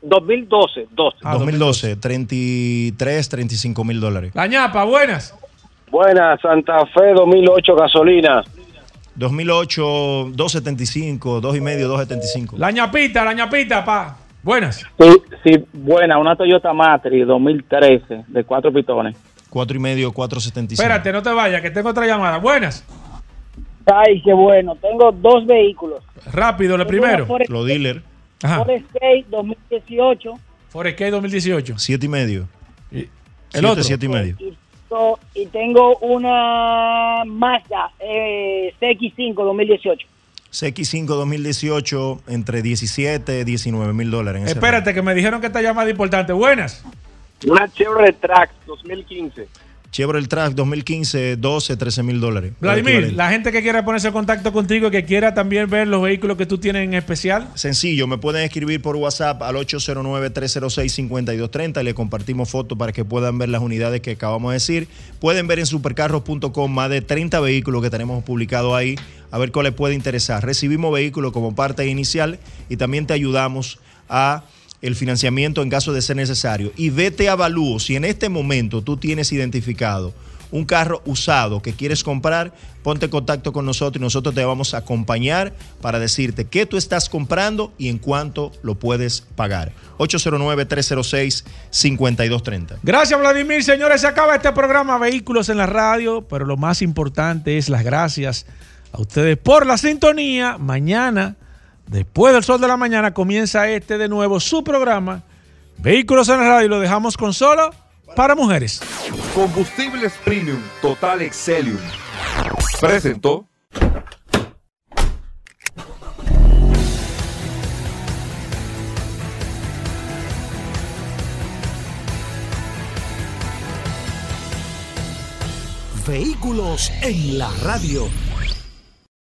2012, 12. Ah, 2012, 33, 35 mil dólares. La ñapa, buenas. Buena, Santa Fe 2008 gasolina. 2008, 275, 2 y medio, 275. La ñapita, la ñapita, pa. Buenas. Sí, sí, buena, una Toyota Matrix 2013 de cuatro pitones. Cuatro y medio, 4.75. Espérate, no te vayas, que tengo otra llamada. Buenas. Ay, qué bueno. Tengo dos vehículos. Rápido, lo primero. Los dealer. Ajá. Ford Escape 2018 Forest 2018. Siete y medio. el Siete, otro. siete y medio. y, y tengo una Mazda eh, CX5 2018. CX5 2018 entre 17 y 19 mil dólares. en Espérate, que me dijeron que esta llamada es importante. Buenas. Una Chevrolet Trax 2015. Chevrolet Track 2015, 12, 13 mil dólares. Vladimir, la gente que quiera ponerse en contacto contigo y que quiera también ver los vehículos que tú tienes en especial. Sencillo, me pueden escribir por WhatsApp al 809-306-5230 y le compartimos fotos para que puedan ver las unidades que acabamos de decir. Pueden ver en supercarros.com más de 30 vehículos que tenemos publicados ahí, a ver cuál les puede interesar. Recibimos vehículos como parte inicial y también te ayudamos a el financiamiento en caso de ser necesario. Y vete a Avalúo, si en este momento tú tienes identificado un carro usado que quieres comprar, ponte en contacto con nosotros y nosotros te vamos a acompañar para decirte qué tú estás comprando y en cuánto lo puedes pagar. 809-306-5230. Gracias, Vladimir. Señores, se acaba este programa Vehículos en la Radio, pero lo más importante es las gracias a ustedes por la sintonía. Mañana, después del sol de la mañana, comienza este de nuevo su programa Vehículos en la Radio y lo dejamos con solo para mujeres. Combustibles Premium Total Excelium. Presentó. Vehículos en la radio.